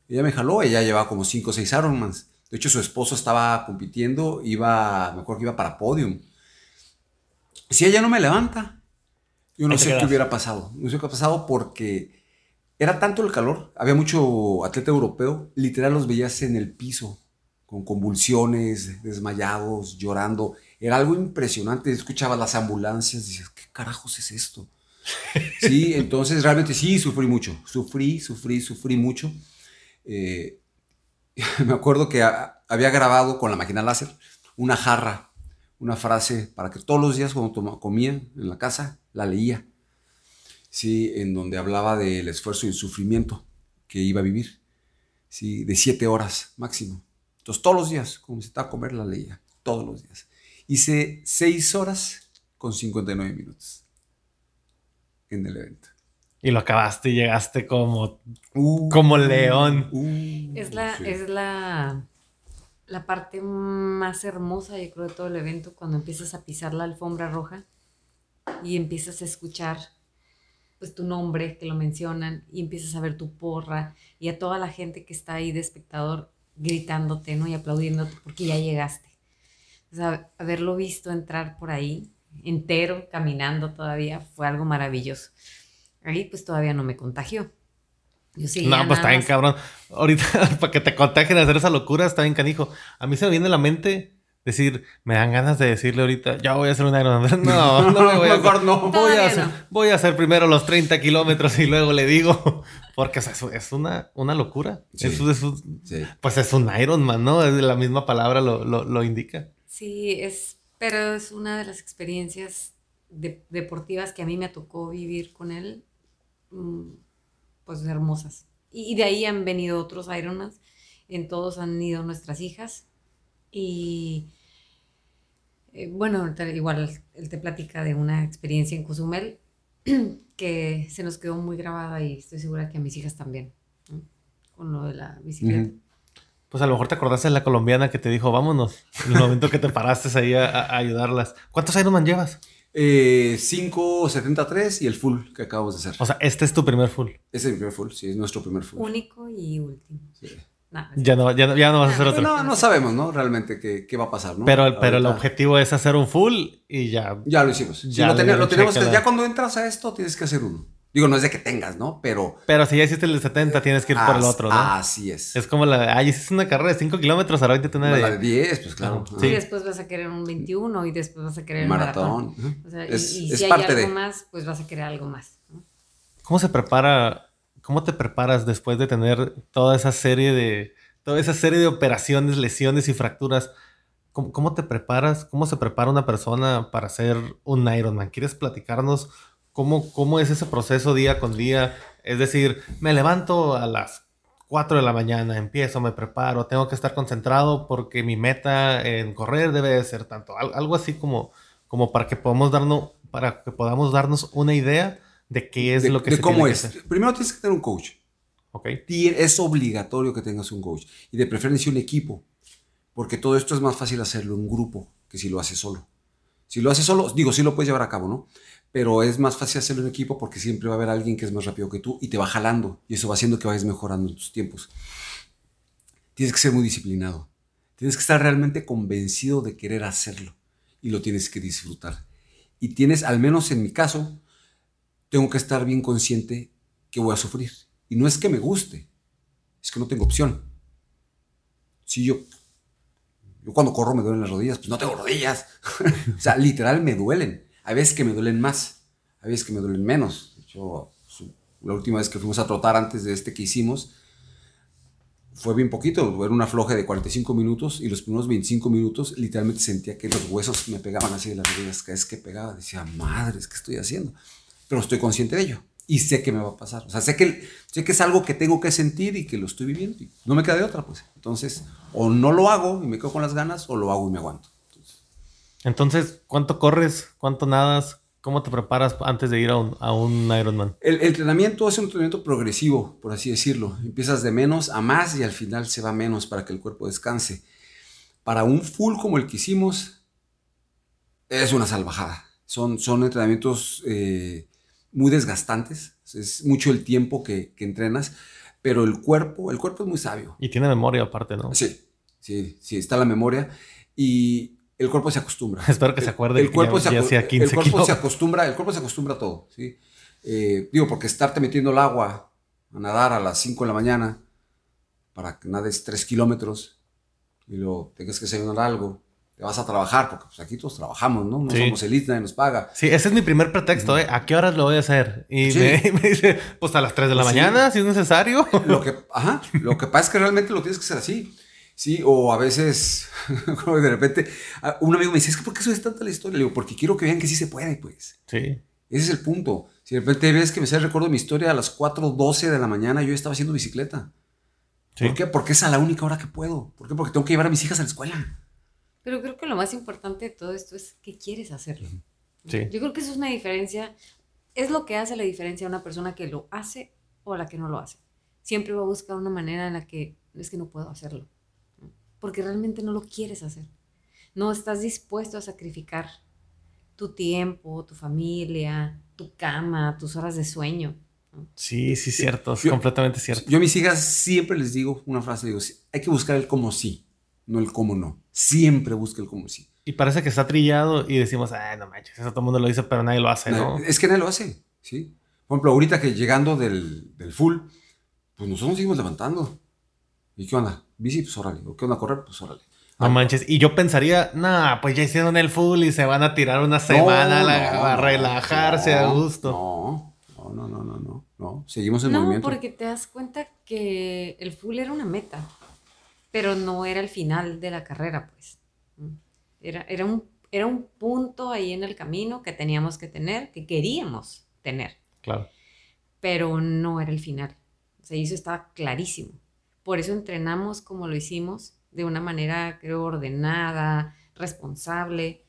Speaker 2: Ella me jaló, ella llevaba como 5 o 6 Ironmans. De hecho, su esposo estaba compitiendo, iba, me acuerdo que iba para podium. Si ella no me levanta, Yo no sé qué
Speaker 1: quedas.
Speaker 2: hubiera pasado. No sé qué hubiera pasado porque era tanto el calor. Había mucho atleta europeo. Literal los veías en el piso, con convulsiones, desmayados, llorando. Era algo impresionante. Escuchaba las ambulancias. Dices, ¿qué carajos es esto? Sí, entonces realmente sí, sufrí mucho. Sufrí, sufrí, sufrí mucho. Eh, me acuerdo que había grabado con la máquina láser una jarra, una frase para que todos los días cuando toma- comía en la casa la leía. Sí, en donde hablaba del esfuerzo y el sufrimiento que iba a vivir. Sí, de siete horas máximo. Entonces todos los días, como se estaba a comer, la leía. Todos los días. Hice seis horas con 59 minutos en el evento.
Speaker 1: Y lo acabaste y llegaste como...
Speaker 2: Uh,
Speaker 1: Como león.
Speaker 2: uh,
Speaker 3: Es la,
Speaker 2: sí.
Speaker 3: es la, la parte más hermosa, yo creo, de todo el evento, cuando empiezas a pisar la alfombra roja y empiezas a escuchar pues tu nombre, que lo mencionan, y empiezas a ver tu porra y a toda la gente que está ahí de espectador gritándote, ¿no? Y aplaudiéndote porque ya llegaste. O sea, haberlo visto entrar por ahí, entero, caminando todavía, fue algo maravilloso. Ahí pues todavía no me contagió. Yo seguía
Speaker 1: No, pues está bien cabrón. Ahorita, para que te contagien a hacer esa locura, está bien canijo. A mí se me viene a la mente decir, me dan ganas de decirle ahorita, ya voy a hacer un Ironman. No, no me voy a
Speaker 2: Mejor no.
Speaker 1: Voy a, hacer,
Speaker 3: no.
Speaker 1: voy a hacer primero los 30 kilómetros y luego le digo. Porque o sea, es, es una, una locura.
Speaker 2: Sí.
Speaker 1: Es- es un-
Speaker 2: Sí.
Speaker 1: pues es un Ironman, ¿no? Es la misma palabra lo, lo, lo indica.
Speaker 3: Sí, es, pero es una de las experiencias de- deportivas que a mí me tocó vivir con él, mm, pues hermosas. Y, de ahí han venido otros Ironmans, en todos han ido nuestras hijas. Y eh, bueno, igual él te platica de una experiencia en Cozumel que se nos quedó muy grabada y estoy segura que a mis hijas también, con lo de la bicicleta.
Speaker 1: Pues a lo mejor te acordaste de la colombiana que te dijo, vámonos. En el momento que te paraste ahí a, a ayudarlas. ¿Cuántos Ironman llevas?
Speaker 2: Eh, 5.73 y el full que acabamos de hacer.
Speaker 1: O sea, este es tu primer full.
Speaker 2: Ese es el primer full, sí, es nuestro primer full.
Speaker 3: Único y último.
Speaker 2: Sí.
Speaker 3: Nah,
Speaker 1: Ya no, ya no, ya no vas a hacer otro.
Speaker 2: No, no sabemos, ¿no? Realmente qué, qué va a pasar, ¿no?
Speaker 1: Pero, el- pero el objetivo es hacer un full y ya.
Speaker 2: Ya lo hicimos. Sí,
Speaker 1: Ya
Speaker 2: lo, ten- tenemos que- Ya cuando entras a esto tienes que hacer uno. Digo, no es de que tengas, ¿no? Pero...
Speaker 1: Pero si ya hiciste el de 70, tienes que ir por el otro, ¿no?
Speaker 2: Así es.
Speaker 1: Es como la. Ay, hiciste una carrera de 5 kilómetros, ahora
Speaker 2: Como
Speaker 1: de.
Speaker 2: la de 10, pues claro.
Speaker 1: Ajá.
Speaker 3: Y
Speaker 1: Sí.
Speaker 3: después vas a querer un 21 y después vas a querer un maratón.
Speaker 2: Maratón.
Speaker 3: O sea, y-
Speaker 2: es
Speaker 3: y,
Speaker 2: es
Speaker 3: si hay
Speaker 2: parte
Speaker 3: algo
Speaker 2: de...
Speaker 3: más, pues vas a querer algo más. ¿no?
Speaker 1: ¿Cómo se prepara? ¿Cómo te preparas después de tener toda esa serie de. Toda esa serie de operaciones, lesiones y fracturas? ¿Cómo, cómo te preparas? ¿Cómo se prepara una persona para hacer un Ironman? ¿Quieres platicarnos cómo, cómo es ese proceso día con día? Es decir, me levanto a las 4 de la mañana, empiezo, me preparo, tengo que estar concentrado porque mi meta en correr debe de ser tanto. Al- algo así como, como para que podamos darnos, para que podamos darnos una idea de qué es
Speaker 2: de,
Speaker 1: lo que
Speaker 2: de
Speaker 1: se
Speaker 2: cómo
Speaker 1: tiene
Speaker 2: es.
Speaker 1: que hacer.
Speaker 2: Primero tienes que tener un coach.
Speaker 1: ¿Ok?
Speaker 2: Tien- Es obligatorio que tengas un coach. Y de preferencia un equipo. Porque todo esto es más fácil hacerlo en grupo que si lo haces solo. Si lo haces solo, digo, sí lo puedes llevar a cabo, ¿no? Pero es más fácil hacerlo en equipo porque siempre va a haber alguien que es más rápido que tú y te va jalando. Y eso va haciendo que vayas mejorando en tus tiempos. Tienes que ser muy disciplinado. Tienes que estar realmente convencido de querer hacerlo. Y lo tienes que disfrutar. Y tienes, al menos en mi caso, tengo que estar bien consciente que voy a sufrir. Y no es que me guste, es que no tengo opción. Si yo, yo cuando corro me duelen las rodillas, pues no tengo rodillas. o sea, literal me duelen. Hay veces que me duelen más, hay veces que me duelen menos. De hecho, la última vez que fuimos a trotar antes de este que hicimos, fue bien poquito, era una floja de 45 minutos y los primeros 25 minutos literalmente sentía que los huesos me pegaban así de las rodillas, cada vez que pegaba decía, madre, ¿qué estoy haciendo? Pero estoy consciente de ello y sé que me va a pasar, o sea, sé que, sé que es algo que tengo que sentir y que lo estoy viviendo y no me queda de otra, pues. Entonces, o no lo hago y me quedo con las ganas o lo hago y me aguanto.
Speaker 1: Entonces, ¿cuánto corres? ¿Cuánto nadas? ¿Cómo te preparas antes de ir a un, a un Ironman?
Speaker 2: El, el entrenamiento es un entrenamiento progresivo, por así decirlo. Empiezas de menos a más y al final se va a menos para que el cuerpo descanse. Para un full como el que hicimos, es una salvajada. Son, son entrenamientos eh, muy desgastantes. Es mucho el tiempo que, que entrenas, pero el cuerpo, el cuerpo es muy sabio.
Speaker 1: Y tiene memoria aparte, ¿no?
Speaker 2: Sí, sí, sí, está la memoria. Y el cuerpo se acostumbra.
Speaker 1: Espero que se acuerde
Speaker 2: El
Speaker 1: que
Speaker 2: cuerpo,
Speaker 1: ya-
Speaker 2: se,
Speaker 1: ya
Speaker 2: acu-
Speaker 1: hacía 15
Speaker 2: el cuerpo se acostumbra, el cuerpo se acostumbra a todo, ¿sí? Eh, digo, porque estarte metiendo el agua a nadar a las 5 de la mañana para que nades 3 kilómetros y luego tengas que desayunar algo, te vas a trabajar, porque pues aquí todos trabajamos, ¿no? No
Speaker 1: Sí.
Speaker 2: somos elite, nadie nos paga.
Speaker 1: Sí, ese es mi primer pretexto, ¿eh? ¿A qué horas lo voy a hacer? Y
Speaker 2: Sí.
Speaker 1: me, me dice, pues a las 3 de la
Speaker 2: Sí.
Speaker 1: mañana, si es necesario.
Speaker 2: Lo que, ajá, lo que pasa es que realmente lo tienes que hacer así. Sí, o a veces, de repente, un amigo me dice, es que ¿por qué subes tanta la historia? Le digo, porque quiero que vean que sí se puede, pues.
Speaker 1: Sí.
Speaker 2: Ese es el punto. Si de repente ves que me sale el recuerdo de mi historia a las 4.12 de la mañana, yo estaba haciendo bicicleta.
Speaker 1: Sí.
Speaker 2: ¿Por qué? Porque es a la única hora que puedo. ¿Por qué? Porque tengo que llevar a mis hijas a la escuela.
Speaker 3: Pero creo que lo más importante de todo esto es que quieres hacerlo.
Speaker 1: Sí.
Speaker 3: Yo creo que eso es una diferencia, es lo que hace la diferencia a una persona que lo hace o a la que no lo hace. Siempre va a buscar una manera en la que es que no puedo hacerlo. Porque realmente no lo quieres hacer. No estás dispuesto a sacrificar tu tiempo, tu familia, tu cama, tus horas de sueño. ¿no?
Speaker 1: Sí, sí, cierto. Es
Speaker 2: Yo-
Speaker 1: completamente cierto.
Speaker 2: Yo a mis hijas siempre les digo una frase, digo, hay que buscar el cómo sí, no el cómo no. Siempre busca el cómo sí.
Speaker 1: Y parece que está trillado y decimos, ay, no manches, eso todo el mundo lo dice, pero nadie lo hace, ¿no?
Speaker 2: Es que nadie lo hace, ¿sí? Por ejemplo, ahorita que llegando del, del full, pues nosotros nos seguimos levantando. ¿Y qué onda? ¿Bici? Pues órale. ¿O qué onda? ¿Correr? Pues órale.
Speaker 1: No manches. Y yo pensaría, nah, pues ya hicieron el full y se van a tirar una semana a, la-
Speaker 2: no,
Speaker 1: a
Speaker 2: no,
Speaker 1: relajarse a
Speaker 2: no,
Speaker 1: gusto.
Speaker 2: No, no, no, no, no, no. Seguimos en
Speaker 3: No,
Speaker 2: movimiento.
Speaker 3: porque te das cuenta que el full era una meta, pero no era el final de la carrera, pues. Era, era, un, era un punto ahí en el camino que teníamos que tener, que queríamos tener,
Speaker 1: Claro.
Speaker 3: pero no era el final. O sea, eso estaba clarísimo. Por eso entrenamos como lo hicimos, de una manera, creo, ordenada, responsable.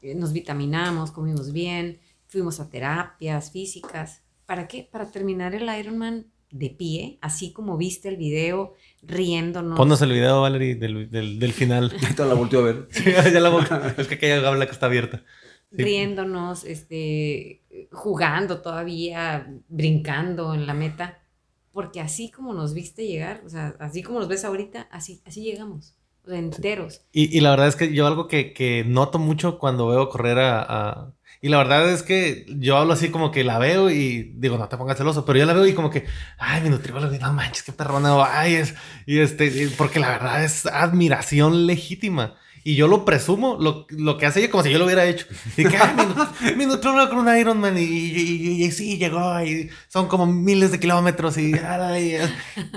Speaker 3: Eh, Nos vitaminamos, comimos bien, fuimos a terapias físicas. ¿Para qué? Para terminar el Ironman de pie, así como viste el video, riéndonos.
Speaker 1: Ponnos el video, Valerie, del, del, del final.
Speaker 2: Ahorita la volteo a ver.
Speaker 1: Sí, ya la boca. Es que aquella habla que está abierta. Sí.
Speaker 3: riéndonos, este, jugando todavía, brincando en la meta, porque así como nos viste llegar, o sea, así como nos ves ahorita, así, así llegamos, o sea, enteros.
Speaker 1: Y, y la verdad es que yo algo que, que noto mucho cuando veo correr a, a- Y la verdad es que yo hablo así como que la veo y digo, no te pongas celoso, pero yo la veo y como que, ay, mi nutriólogo, no manches, qué perrona, ay, es... Y este, porque la verdad es admiración legítima. Y yo lo presumo, lo, lo que hace ella como si yo lo hubiera hecho. Y que, ay, mi, mi nutriólogo con un Ironman y, y, y- y sí, llegó y son como miles de kilómetros y,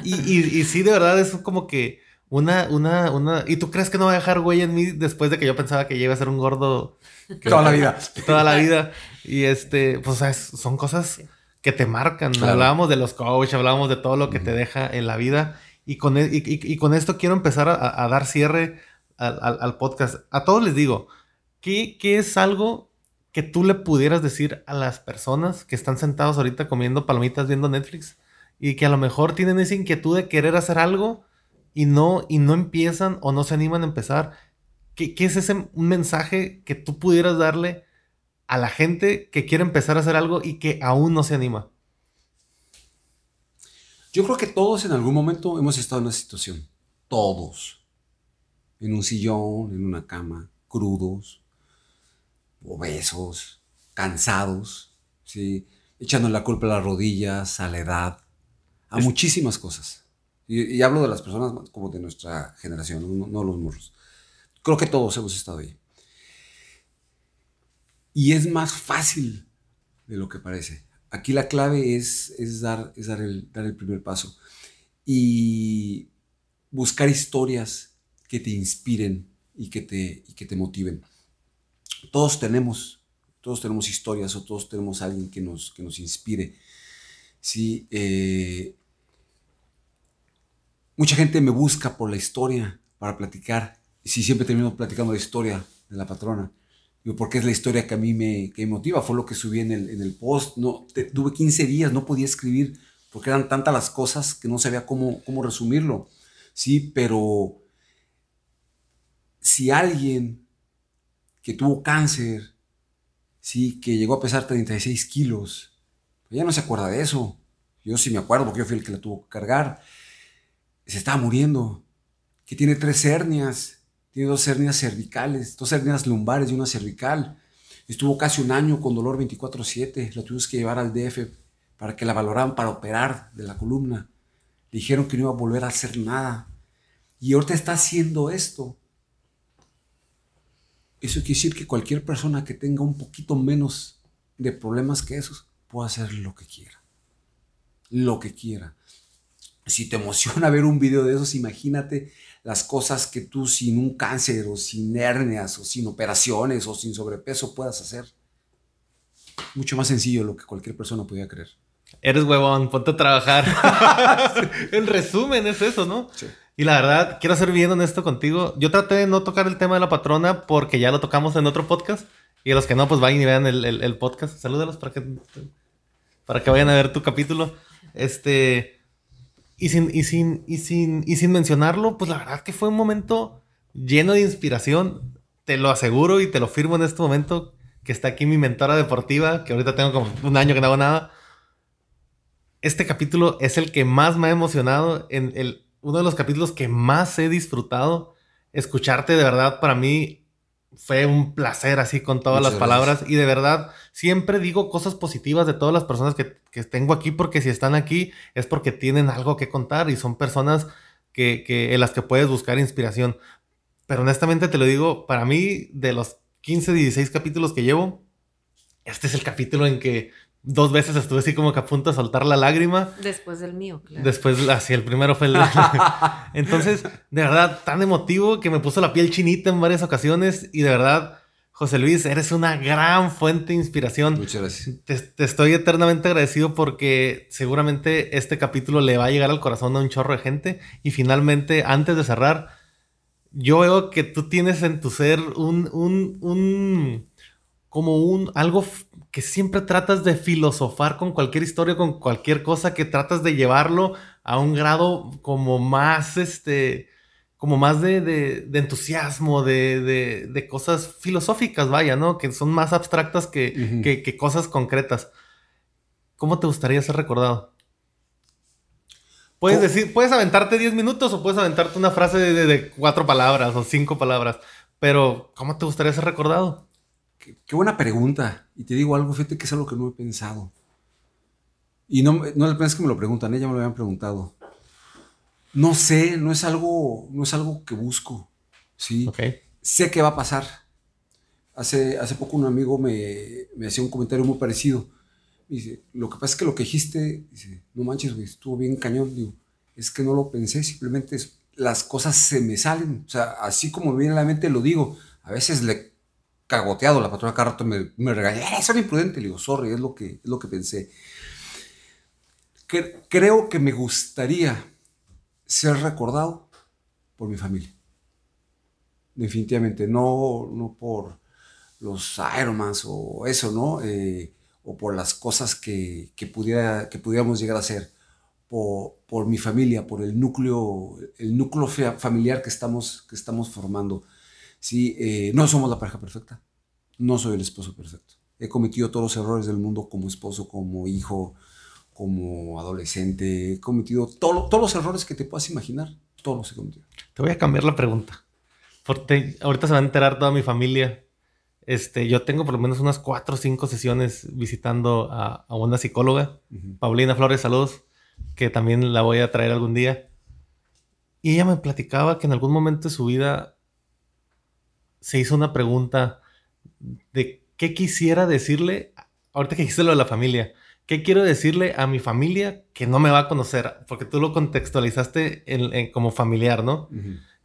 Speaker 1: y, y, y sí, de verdad es como que una, una, una... ¿Y tú crees que no va a dejar güey en mí después de que yo pensaba que yo iba a ser un gordo
Speaker 2: Toda la vida.
Speaker 1: toda la vida? Y este, pues o sea, es- son cosas que te marcan.
Speaker 2: Claro.
Speaker 1: Hablábamos de los coaches, hablábamos de todo lo que te deja en la vida. Y con, e- y, y- y con esto quiero empezar a, a dar cierre al, podcast. A todos les digo, ¿qué, ¿qué es algo que tú le pudieras decir a las personas que están sentados ahorita comiendo palomitas viendo Netflix y que a lo mejor tienen esa inquietud de querer hacer algo y no, y no empiezan o no se animan a empezar? ¿Qué, qué es ese mensaje que tú pudieras darle a la gente que quiere empezar a hacer algo y que aún no se anima?
Speaker 2: Yo creo que todos en algún momento hemos estado en una situación. Todos. En un sillón, en una cama, crudos, obesos, cansados, ¿sí? echando la culpa a las rodillas, a la edad, a
Speaker 1: Es-
Speaker 2: muchísimas cosas. Y, y hablo de las personas como de nuestra generación, no, no los morros. Creo que todos hemos estado ahí. Y es más fácil de lo que parece. Aquí la clave es, es, dar, es dar, el, dar el primer paso y buscar historias que te inspiren y que te, y que te motiven. Todos tenemos, todos tenemos historias o todos tenemos alguien que nos, que nos inspire. Sí, eh, mucha gente me busca por la historia para platicar. Sí, siempre termino platicando la historia de la patrona. Digo, porque es la historia que a mí me, que me motiva. Fue lo que subí en el, en el post. No, tuve 15 días, no podía escribir porque eran tantas las cosas que no sabía cómo, cómo resumirlo. Sí, pero si alguien que tuvo cáncer, sí, que llegó a pesar 36 kilos, ya no se acuerda de eso. Yo sí me acuerdo porque yo fui el que la tuvo que cargar. Se estaba muriendo. Que tiene tres hernias tiene dos hernias cervicales, dos hernias lumbares y una cervical. Estuvo casi un año con dolor 24/7, la tuvimos que llevar al DF para que la valoraran para operar de la columna. Le dijeron que no iba a volver a hacer nada. Y ahorita está haciendo esto. Eso quiere decir que cualquier persona que tenga un poquito menos de problemas que esos puede hacer lo que quiera. Lo que quiera. Si te emociona ver un video de esos, imagínate las cosas que tú sin un cáncer o sin hernias o sin operaciones o sin sobrepeso puedas hacer. Mucho más sencillo de lo que cualquier persona podía creer.
Speaker 1: Eres huevón, ponte a trabajar. en resumen, es eso, ¿no? Sí. Y la verdad, quiero ser bien honesto contigo. Yo traté de no tocar el tema de la patrona porque ya lo tocamos en otro podcast. Y los que no, pues vayan y vean el, el, podcast. Salúdalos para que, para que vayan a ver tu capítulo. Este. Y sin, y, sin, y, sin, y sin mencionarlo, pues la verdad que fue un momento lleno de inspiración. Te lo aseguro y te lo firmo en este momento. Que está aquí mi mentora deportiva, que ahorita tengo como un año que no hago nada. Este capítulo es el que más me ha emocionado en el uno de los capítulos que más he disfrutado. Escucharte de verdad para mí fue un placer así con todas las palabras y de verdad siempre digo cosas positivas de todas las personas que, tengo aquí porque si están aquí es porque tienen algo que contar y son personas que, que, en las que puedes buscar inspiración. Pero honestamente te lo digo, para mí de los 15, 16 capítulos que llevo, este es el capítulo en que dos veces estuve así como que a punto de soltar la lágrima.
Speaker 3: Después del mío, claro.
Speaker 1: Después, así, el primero fue el... Entonces, de verdad, tan emotivo que me puso la piel chinita en varias ocasiones y de verdad, José Luis, eres una gran fuente de inspiración.
Speaker 2: Muchas gracias.
Speaker 1: Te, estoy eternamente agradecido porque seguramente este capítulo le va a llegar al corazón a un chorro de gente. Y finalmente, antes de cerrar, yo veo que tú tienes en tu ser un, un, un como un algo que siempre tratas de filosofar con cualquier historia, con cualquier cosa, que tratas de llevarlo a un grado como más, este, como más de, de, entusiasmo, de, de, cosas filosóficas, vaya, ¿no? Que son más abstractas que, que, cosas concretas. ¿Cómo te gustaría ser recordado? Puedes decir, puedes aventarte 10 minutos o puedes aventarte una frase de, cuatro palabras o cinco palabras, pero ¿cómo te gustaría ser recordado?
Speaker 2: Qué, buena pregunta. Y te digo algo, fíjate que es algo que no he pensado. Y no, no le que me lo preguntan, ella me lo habían preguntado. No sé, no es algo, no es algo que busco. ¿sí? Sé que va a pasar. Hace, hace poco un amigo me, me hacía un comentario muy parecido. dice, lo que pasa es que lo que dijiste, dice, no manches, güey, estuvo bien cañón. Digo, es que no lo pensé, simplemente las cosas se me salen. O sea, así como me viene a la mente lo digo. A veces le cagoteado. La patrona cada rato me, me regaña, ¡Eh, son imprudente. Le digo, sorry, es lo que, es lo que pensé. creo que me gustaría ser recordado por mi familia. Definitivamente, no, no por los Ironmans o eso, ¿no? Eh, o por las cosas que, que, pudiera, que pudiéramos llegar a hacer. Por, por, mi familia, por el núcleo, el núcleo familiar que estamos, que estamos formando. Sí, eh, no somos la pareja perfecta. No soy el esposo perfecto. He cometido todos los errores del mundo como esposo, como hijo, como adolescente. He cometido todos los errores que te puedas imaginar. Todos los he cometido.
Speaker 1: Te voy a cambiar la pregunta. Porque ahorita se va a enterar toda mi familia. Este, yo tengo por lo menos unas cuatro o cinco sesiones visitando a, una psicóloga, Paulina Flores, saludos, que también la voy a traer algún día. Y ella me platicaba que en algún momento de su vida se hizo una pregunta de qué quisiera decirle, ahorita que dijiste lo de la familia, ¿qué quiero decirle a mi familia que no me va a conocer? Porque tú lo contextualizaste como familiar, ¿no?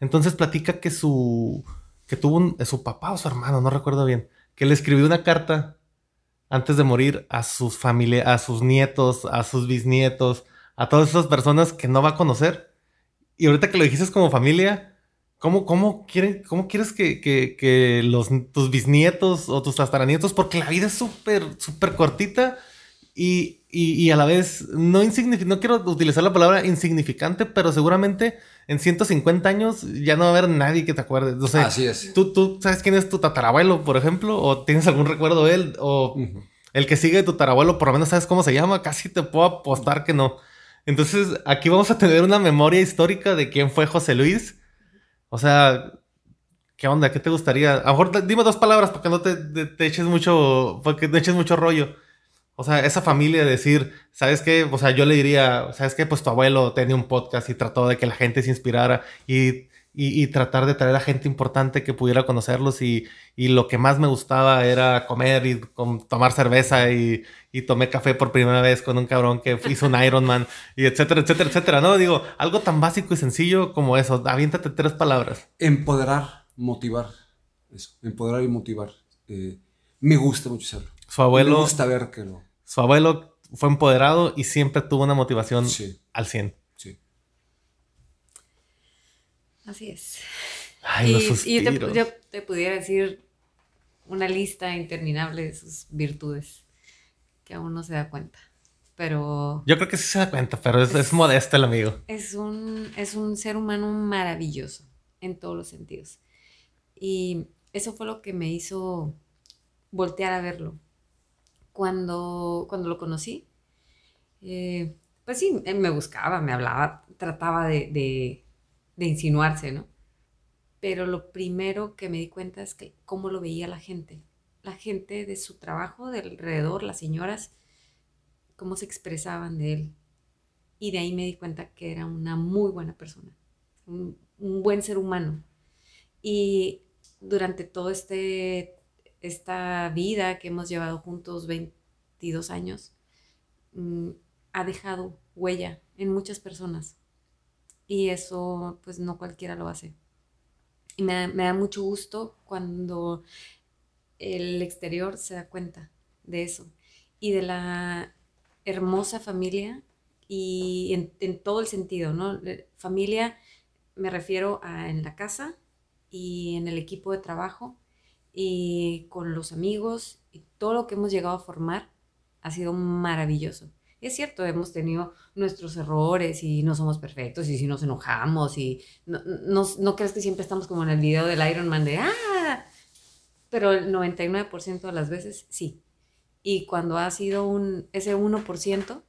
Speaker 1: Entonces platica que su, que tuvo un, su papá o su hermano, no recuerdo bien, que le escribió una carta antes de morir a sus familia, a sus nietos, a sus bisnietos, a todas esas personas que no va a conocer. Y ahorita que lo dijiste como familia, ¿Cómo, cómo, cómo quieres que, los, tus bisnietos o tus tataranietos, porque la vida es súper, súper cortita y, a la vez no no quiero utilizar la palabra insignificante, pero seguramente en 150 años ya no va a haber nadie que te acuerde. O sea,
Speaker 2: Así es.
Speaker 1: ¿tú, tú sabes quién es tu tatarabuelo, por ejemplo, o tienes algún recuerdo de él, o el que sigue de tu tatarabuelo, por lo menos sabes cómo se llama, casi te puedo apostar que no. Entonces, aquí vamos a tener una memoria histórica de quién fue José Luis o sea, ¿Qué onda? ¿Qué te gustaría? A lo mejor dime dos palabras porque no te, te, eches mucho, no eches mucho rollo. O sea, esa familia de decir, ¿sabes qué? O sea, yo le diría, ¿sabes qué? Pues tu abuelo tenía un podcast y trató de que la gente se inspirara y, y, tratar de traer a gente importante que pudiera conocerlos y, y lo que más me gustaba era comer y tomar cerveza y, y, tomé café por primera vez con un cabrón que hizo un Ironman y etcétera, etcétera, etcétera, ¿no? Digo, algo tan básico y sencillo como eso, aviéntate tres palabras.
Speaker 2: Empoderar motivar. Eso, empoderar y motivar. Eh, me gusta mucho hacerlo.
Speaker 1: Su abuelo.
Speaker 2: Me gusta ver que lo.
Speaker 1: Su abuelo fue empoderado y siempre tuvo una motivación al 100.
Speaker 2: Sí.
Speaker 3: Así es.
Speaker 1: Ay, y,
Speaker 3: y yo, te, pudiera decir una lista interminable de sus virtudes que aún no se da cuenta. Pero.
Speaker 1: Yo creo que sí se da cuenta, pero es, es, modesto el amigo.
Speaker 3: Es un, es un ser humano maravilloso en todos los sentidos. Y eso fue lo que me hizo voltear a verlo. Cuando, cuando lo conocí, eh, pues sí, me buscaba, me hablaba, trataba de, insinuarse, ¿no? Pero lo primero que me di cuenta es que cómo lo veía la gente. La gente de su trabajo, de alrededor, las señoras, cómo se expresaban de él. Y de ahí me di cuenta que era una muy buena persona, un, un buen ser humano. Y durante toda este, esta vida que hemos llevado juntos, 22 años, mm, ha dejado huella en muchas personas. Y eso, pues no cualquiera lo hace. Y me, me da mucho gusto cuando el exterior se da cuenta de eso y de la hermosa familia y en, en, todo el sentido, ¿no? Familia me refiero a en la casa, y en el equipo de trabajo y con los amigos y todo lo que hemos llegado a formar ha sido maravilloso. Es cierto, hemos tenido nuestros errores y no somos perfectos y si nos enojamos y no, no, crees que siempre estamos como en el video del Iron Man de ¡ah! Pero el 99% de las veces sí. Y cuando ha sido un, ese 1%,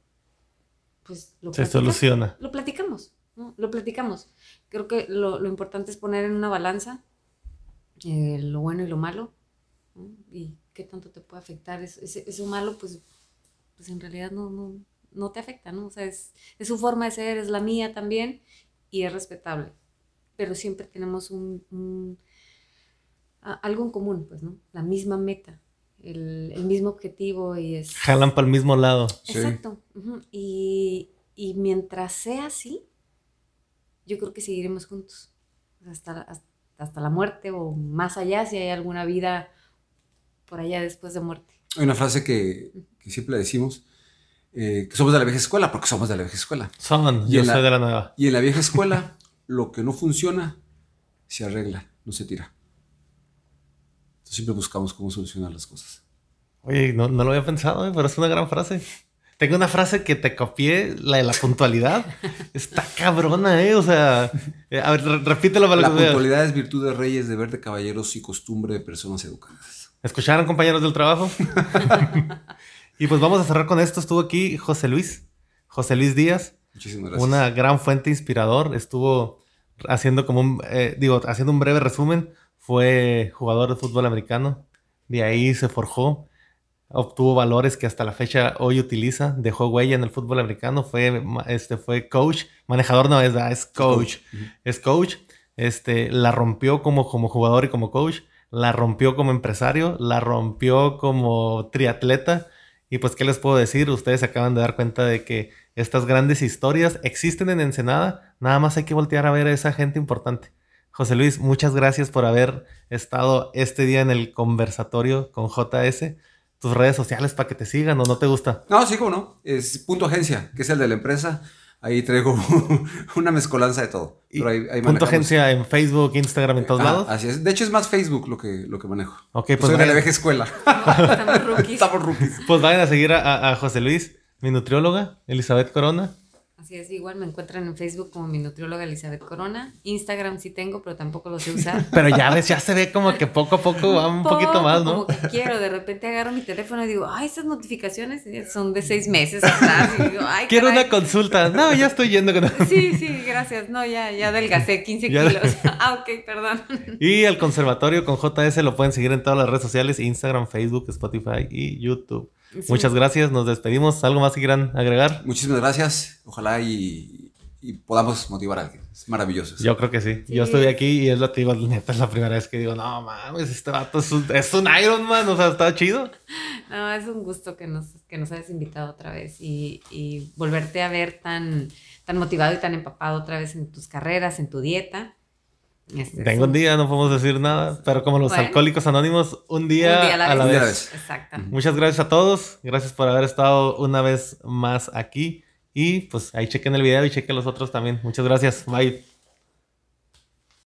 Speaker 3: pues lo
Speaker 1: Se soluciona.
Speaker 3: Lo platicamos. Lo platicamos. Creo que lo, importante es poner en una balanza eh, lo bueno y lo malo. Y qué tanto te puede afectar. Eso, malo, pues, pues en realidad no, no, te afecta, ¿no? O sea, es, su forma de ser, es la mía también y es respetable. Pero siempre tenemos un, algo en común, pues, ¿no? La misma meta. El, mismo objetivo y es...
Speaker 1: Jalan para el mismo lado.
Speaker 3: Exacto. y, y mientras sea así, yo creo que seguiremos juntos hasta, hasta, la muerte o más allá, si hay alguna vida por allá después de muerte.
Speaker 2: Hay una frase que, que siempre decimos, eh, que somos de la vieja escuela, porque somos de la vieja escuela.
Speaker 1: Son, yo soy de la nueva.
Speaker 2: Y en la vieja escuela, lo que no funciona, se arregla, no se tira. Entonces siempre buscamos cómo solucionar las cosas.
Speaker 1: Oye, no, no lo había pensado, eh, pero es una gran frase. Tengo una frase que te copié, la de la puntualidad. Está cabrona, ¿eh? O sea, eh, a ver, repítelo para
Speaker 2: La puntualidad es virtud de reyes, deber de caballeros y costumbre de personas educadas.
Speaker 1: ¿Escucharon, compañeros del trabajo? y pues vamos a cerrar con esto. Estuvo aquí José Luis, José Luis Díaz.
Speaker 2: Muchísimas gracias.
Speaker 1: Una gran fuente inspirador. Estuvo haciendo como un, eh, digo, haciendo un breve resumen. Fue jugador de fútbol americano. De ahí se forjó obtuvo valores que hasta la fecha hoy utiliza, dejó huella en el fútbol americano, fue, este, fue coach, manejador no es, es coach, es coach, este, la rompió como, como jugador y como coach, la rompió como empresario, la rompió como triatleta, y pues, ¿qué les puedo decir? Ustedes acaban de dar cuenta de que estas grandes historias existen en Ensenada, nada más hay que voltear a ver a esa gente importante. José Luis, muchas gracias por haber estado este día en el conversatorio con JS tus redes sociales para que te sigan o no te gusta?
Speaker 2: No, sí, como no. Es punto agencia, que es el de la empresa. Ahí traigo una mezcolanza de todo.
Speaker 1: punto agencia en Facebook, Instagram, en todos ah, lados.
Speaker 2: Así es. De hecho, es más Facebook lo que, lo que manejo.
Speaker 1: Ok, pues.
Speaker 2: Soy de la vieja escuela.
Speaker 3: Estamos
Speaker 2: rookies. Estamos
Speaker 1: Pues vayan a seguir a, José Luis, mi nutrióloga, Elizabeth Corona.
Speaker 3: Así es, igual me encuentran en Facebook como mi nutrióloga Elizabeth Corona. Instagram sí tengo, pero tampoco lo sé usar.
Speaker 1: pero ya ves, ya se ve como que poco a poco va un poquito más, ¿no?
Speaker 3: Como que quiero, de repente agarro mi teléfono y digo, ay, esas notificaciones son de seis meses atrás. Y digo, ay,
Speaker 1: quiero una consulta. No, ya estoy yendo. Con...
Speaker 3: sí, sí, gracias. No, ya, ya adelgacé 15 kilos. ah, ok, perdón.
Speaker 1: Y el conservatorio con JS lo pueden seguir en todas las redes sociales, Instagram, Facebook, Spotify y YouTube. Muchas gracias, nos despedimos. ¿Algo más que quieran agregar?
Speaker 2: Muchísimas gracias. Ojalá y, podamos motivar a alguien. Es maravilloso.
Speaker 1: Yo creo que sí. Yo estoy aquí y es lo que digo, neta, es la primera vez que digo, no mames, este vato es un, es un Iron Man, o sea, está chido.
Speaker 3: No, es un gusto que nos, que nos hayas invitado otra vez y, y volverte a ver tan, tan motivado y tan empapado otra vez en tus carreras, en tu dieta.
Speaker 1: Este, Tengo un día, no podemos decir nada, pero como los alcohólicos anónimos, un día, a la, vez. Exacto. Muchas gracias a todos, gracias por haber estado una vez más aquí y pues ahí chequen el video y chequen los otros también. Muchas gracias, bye.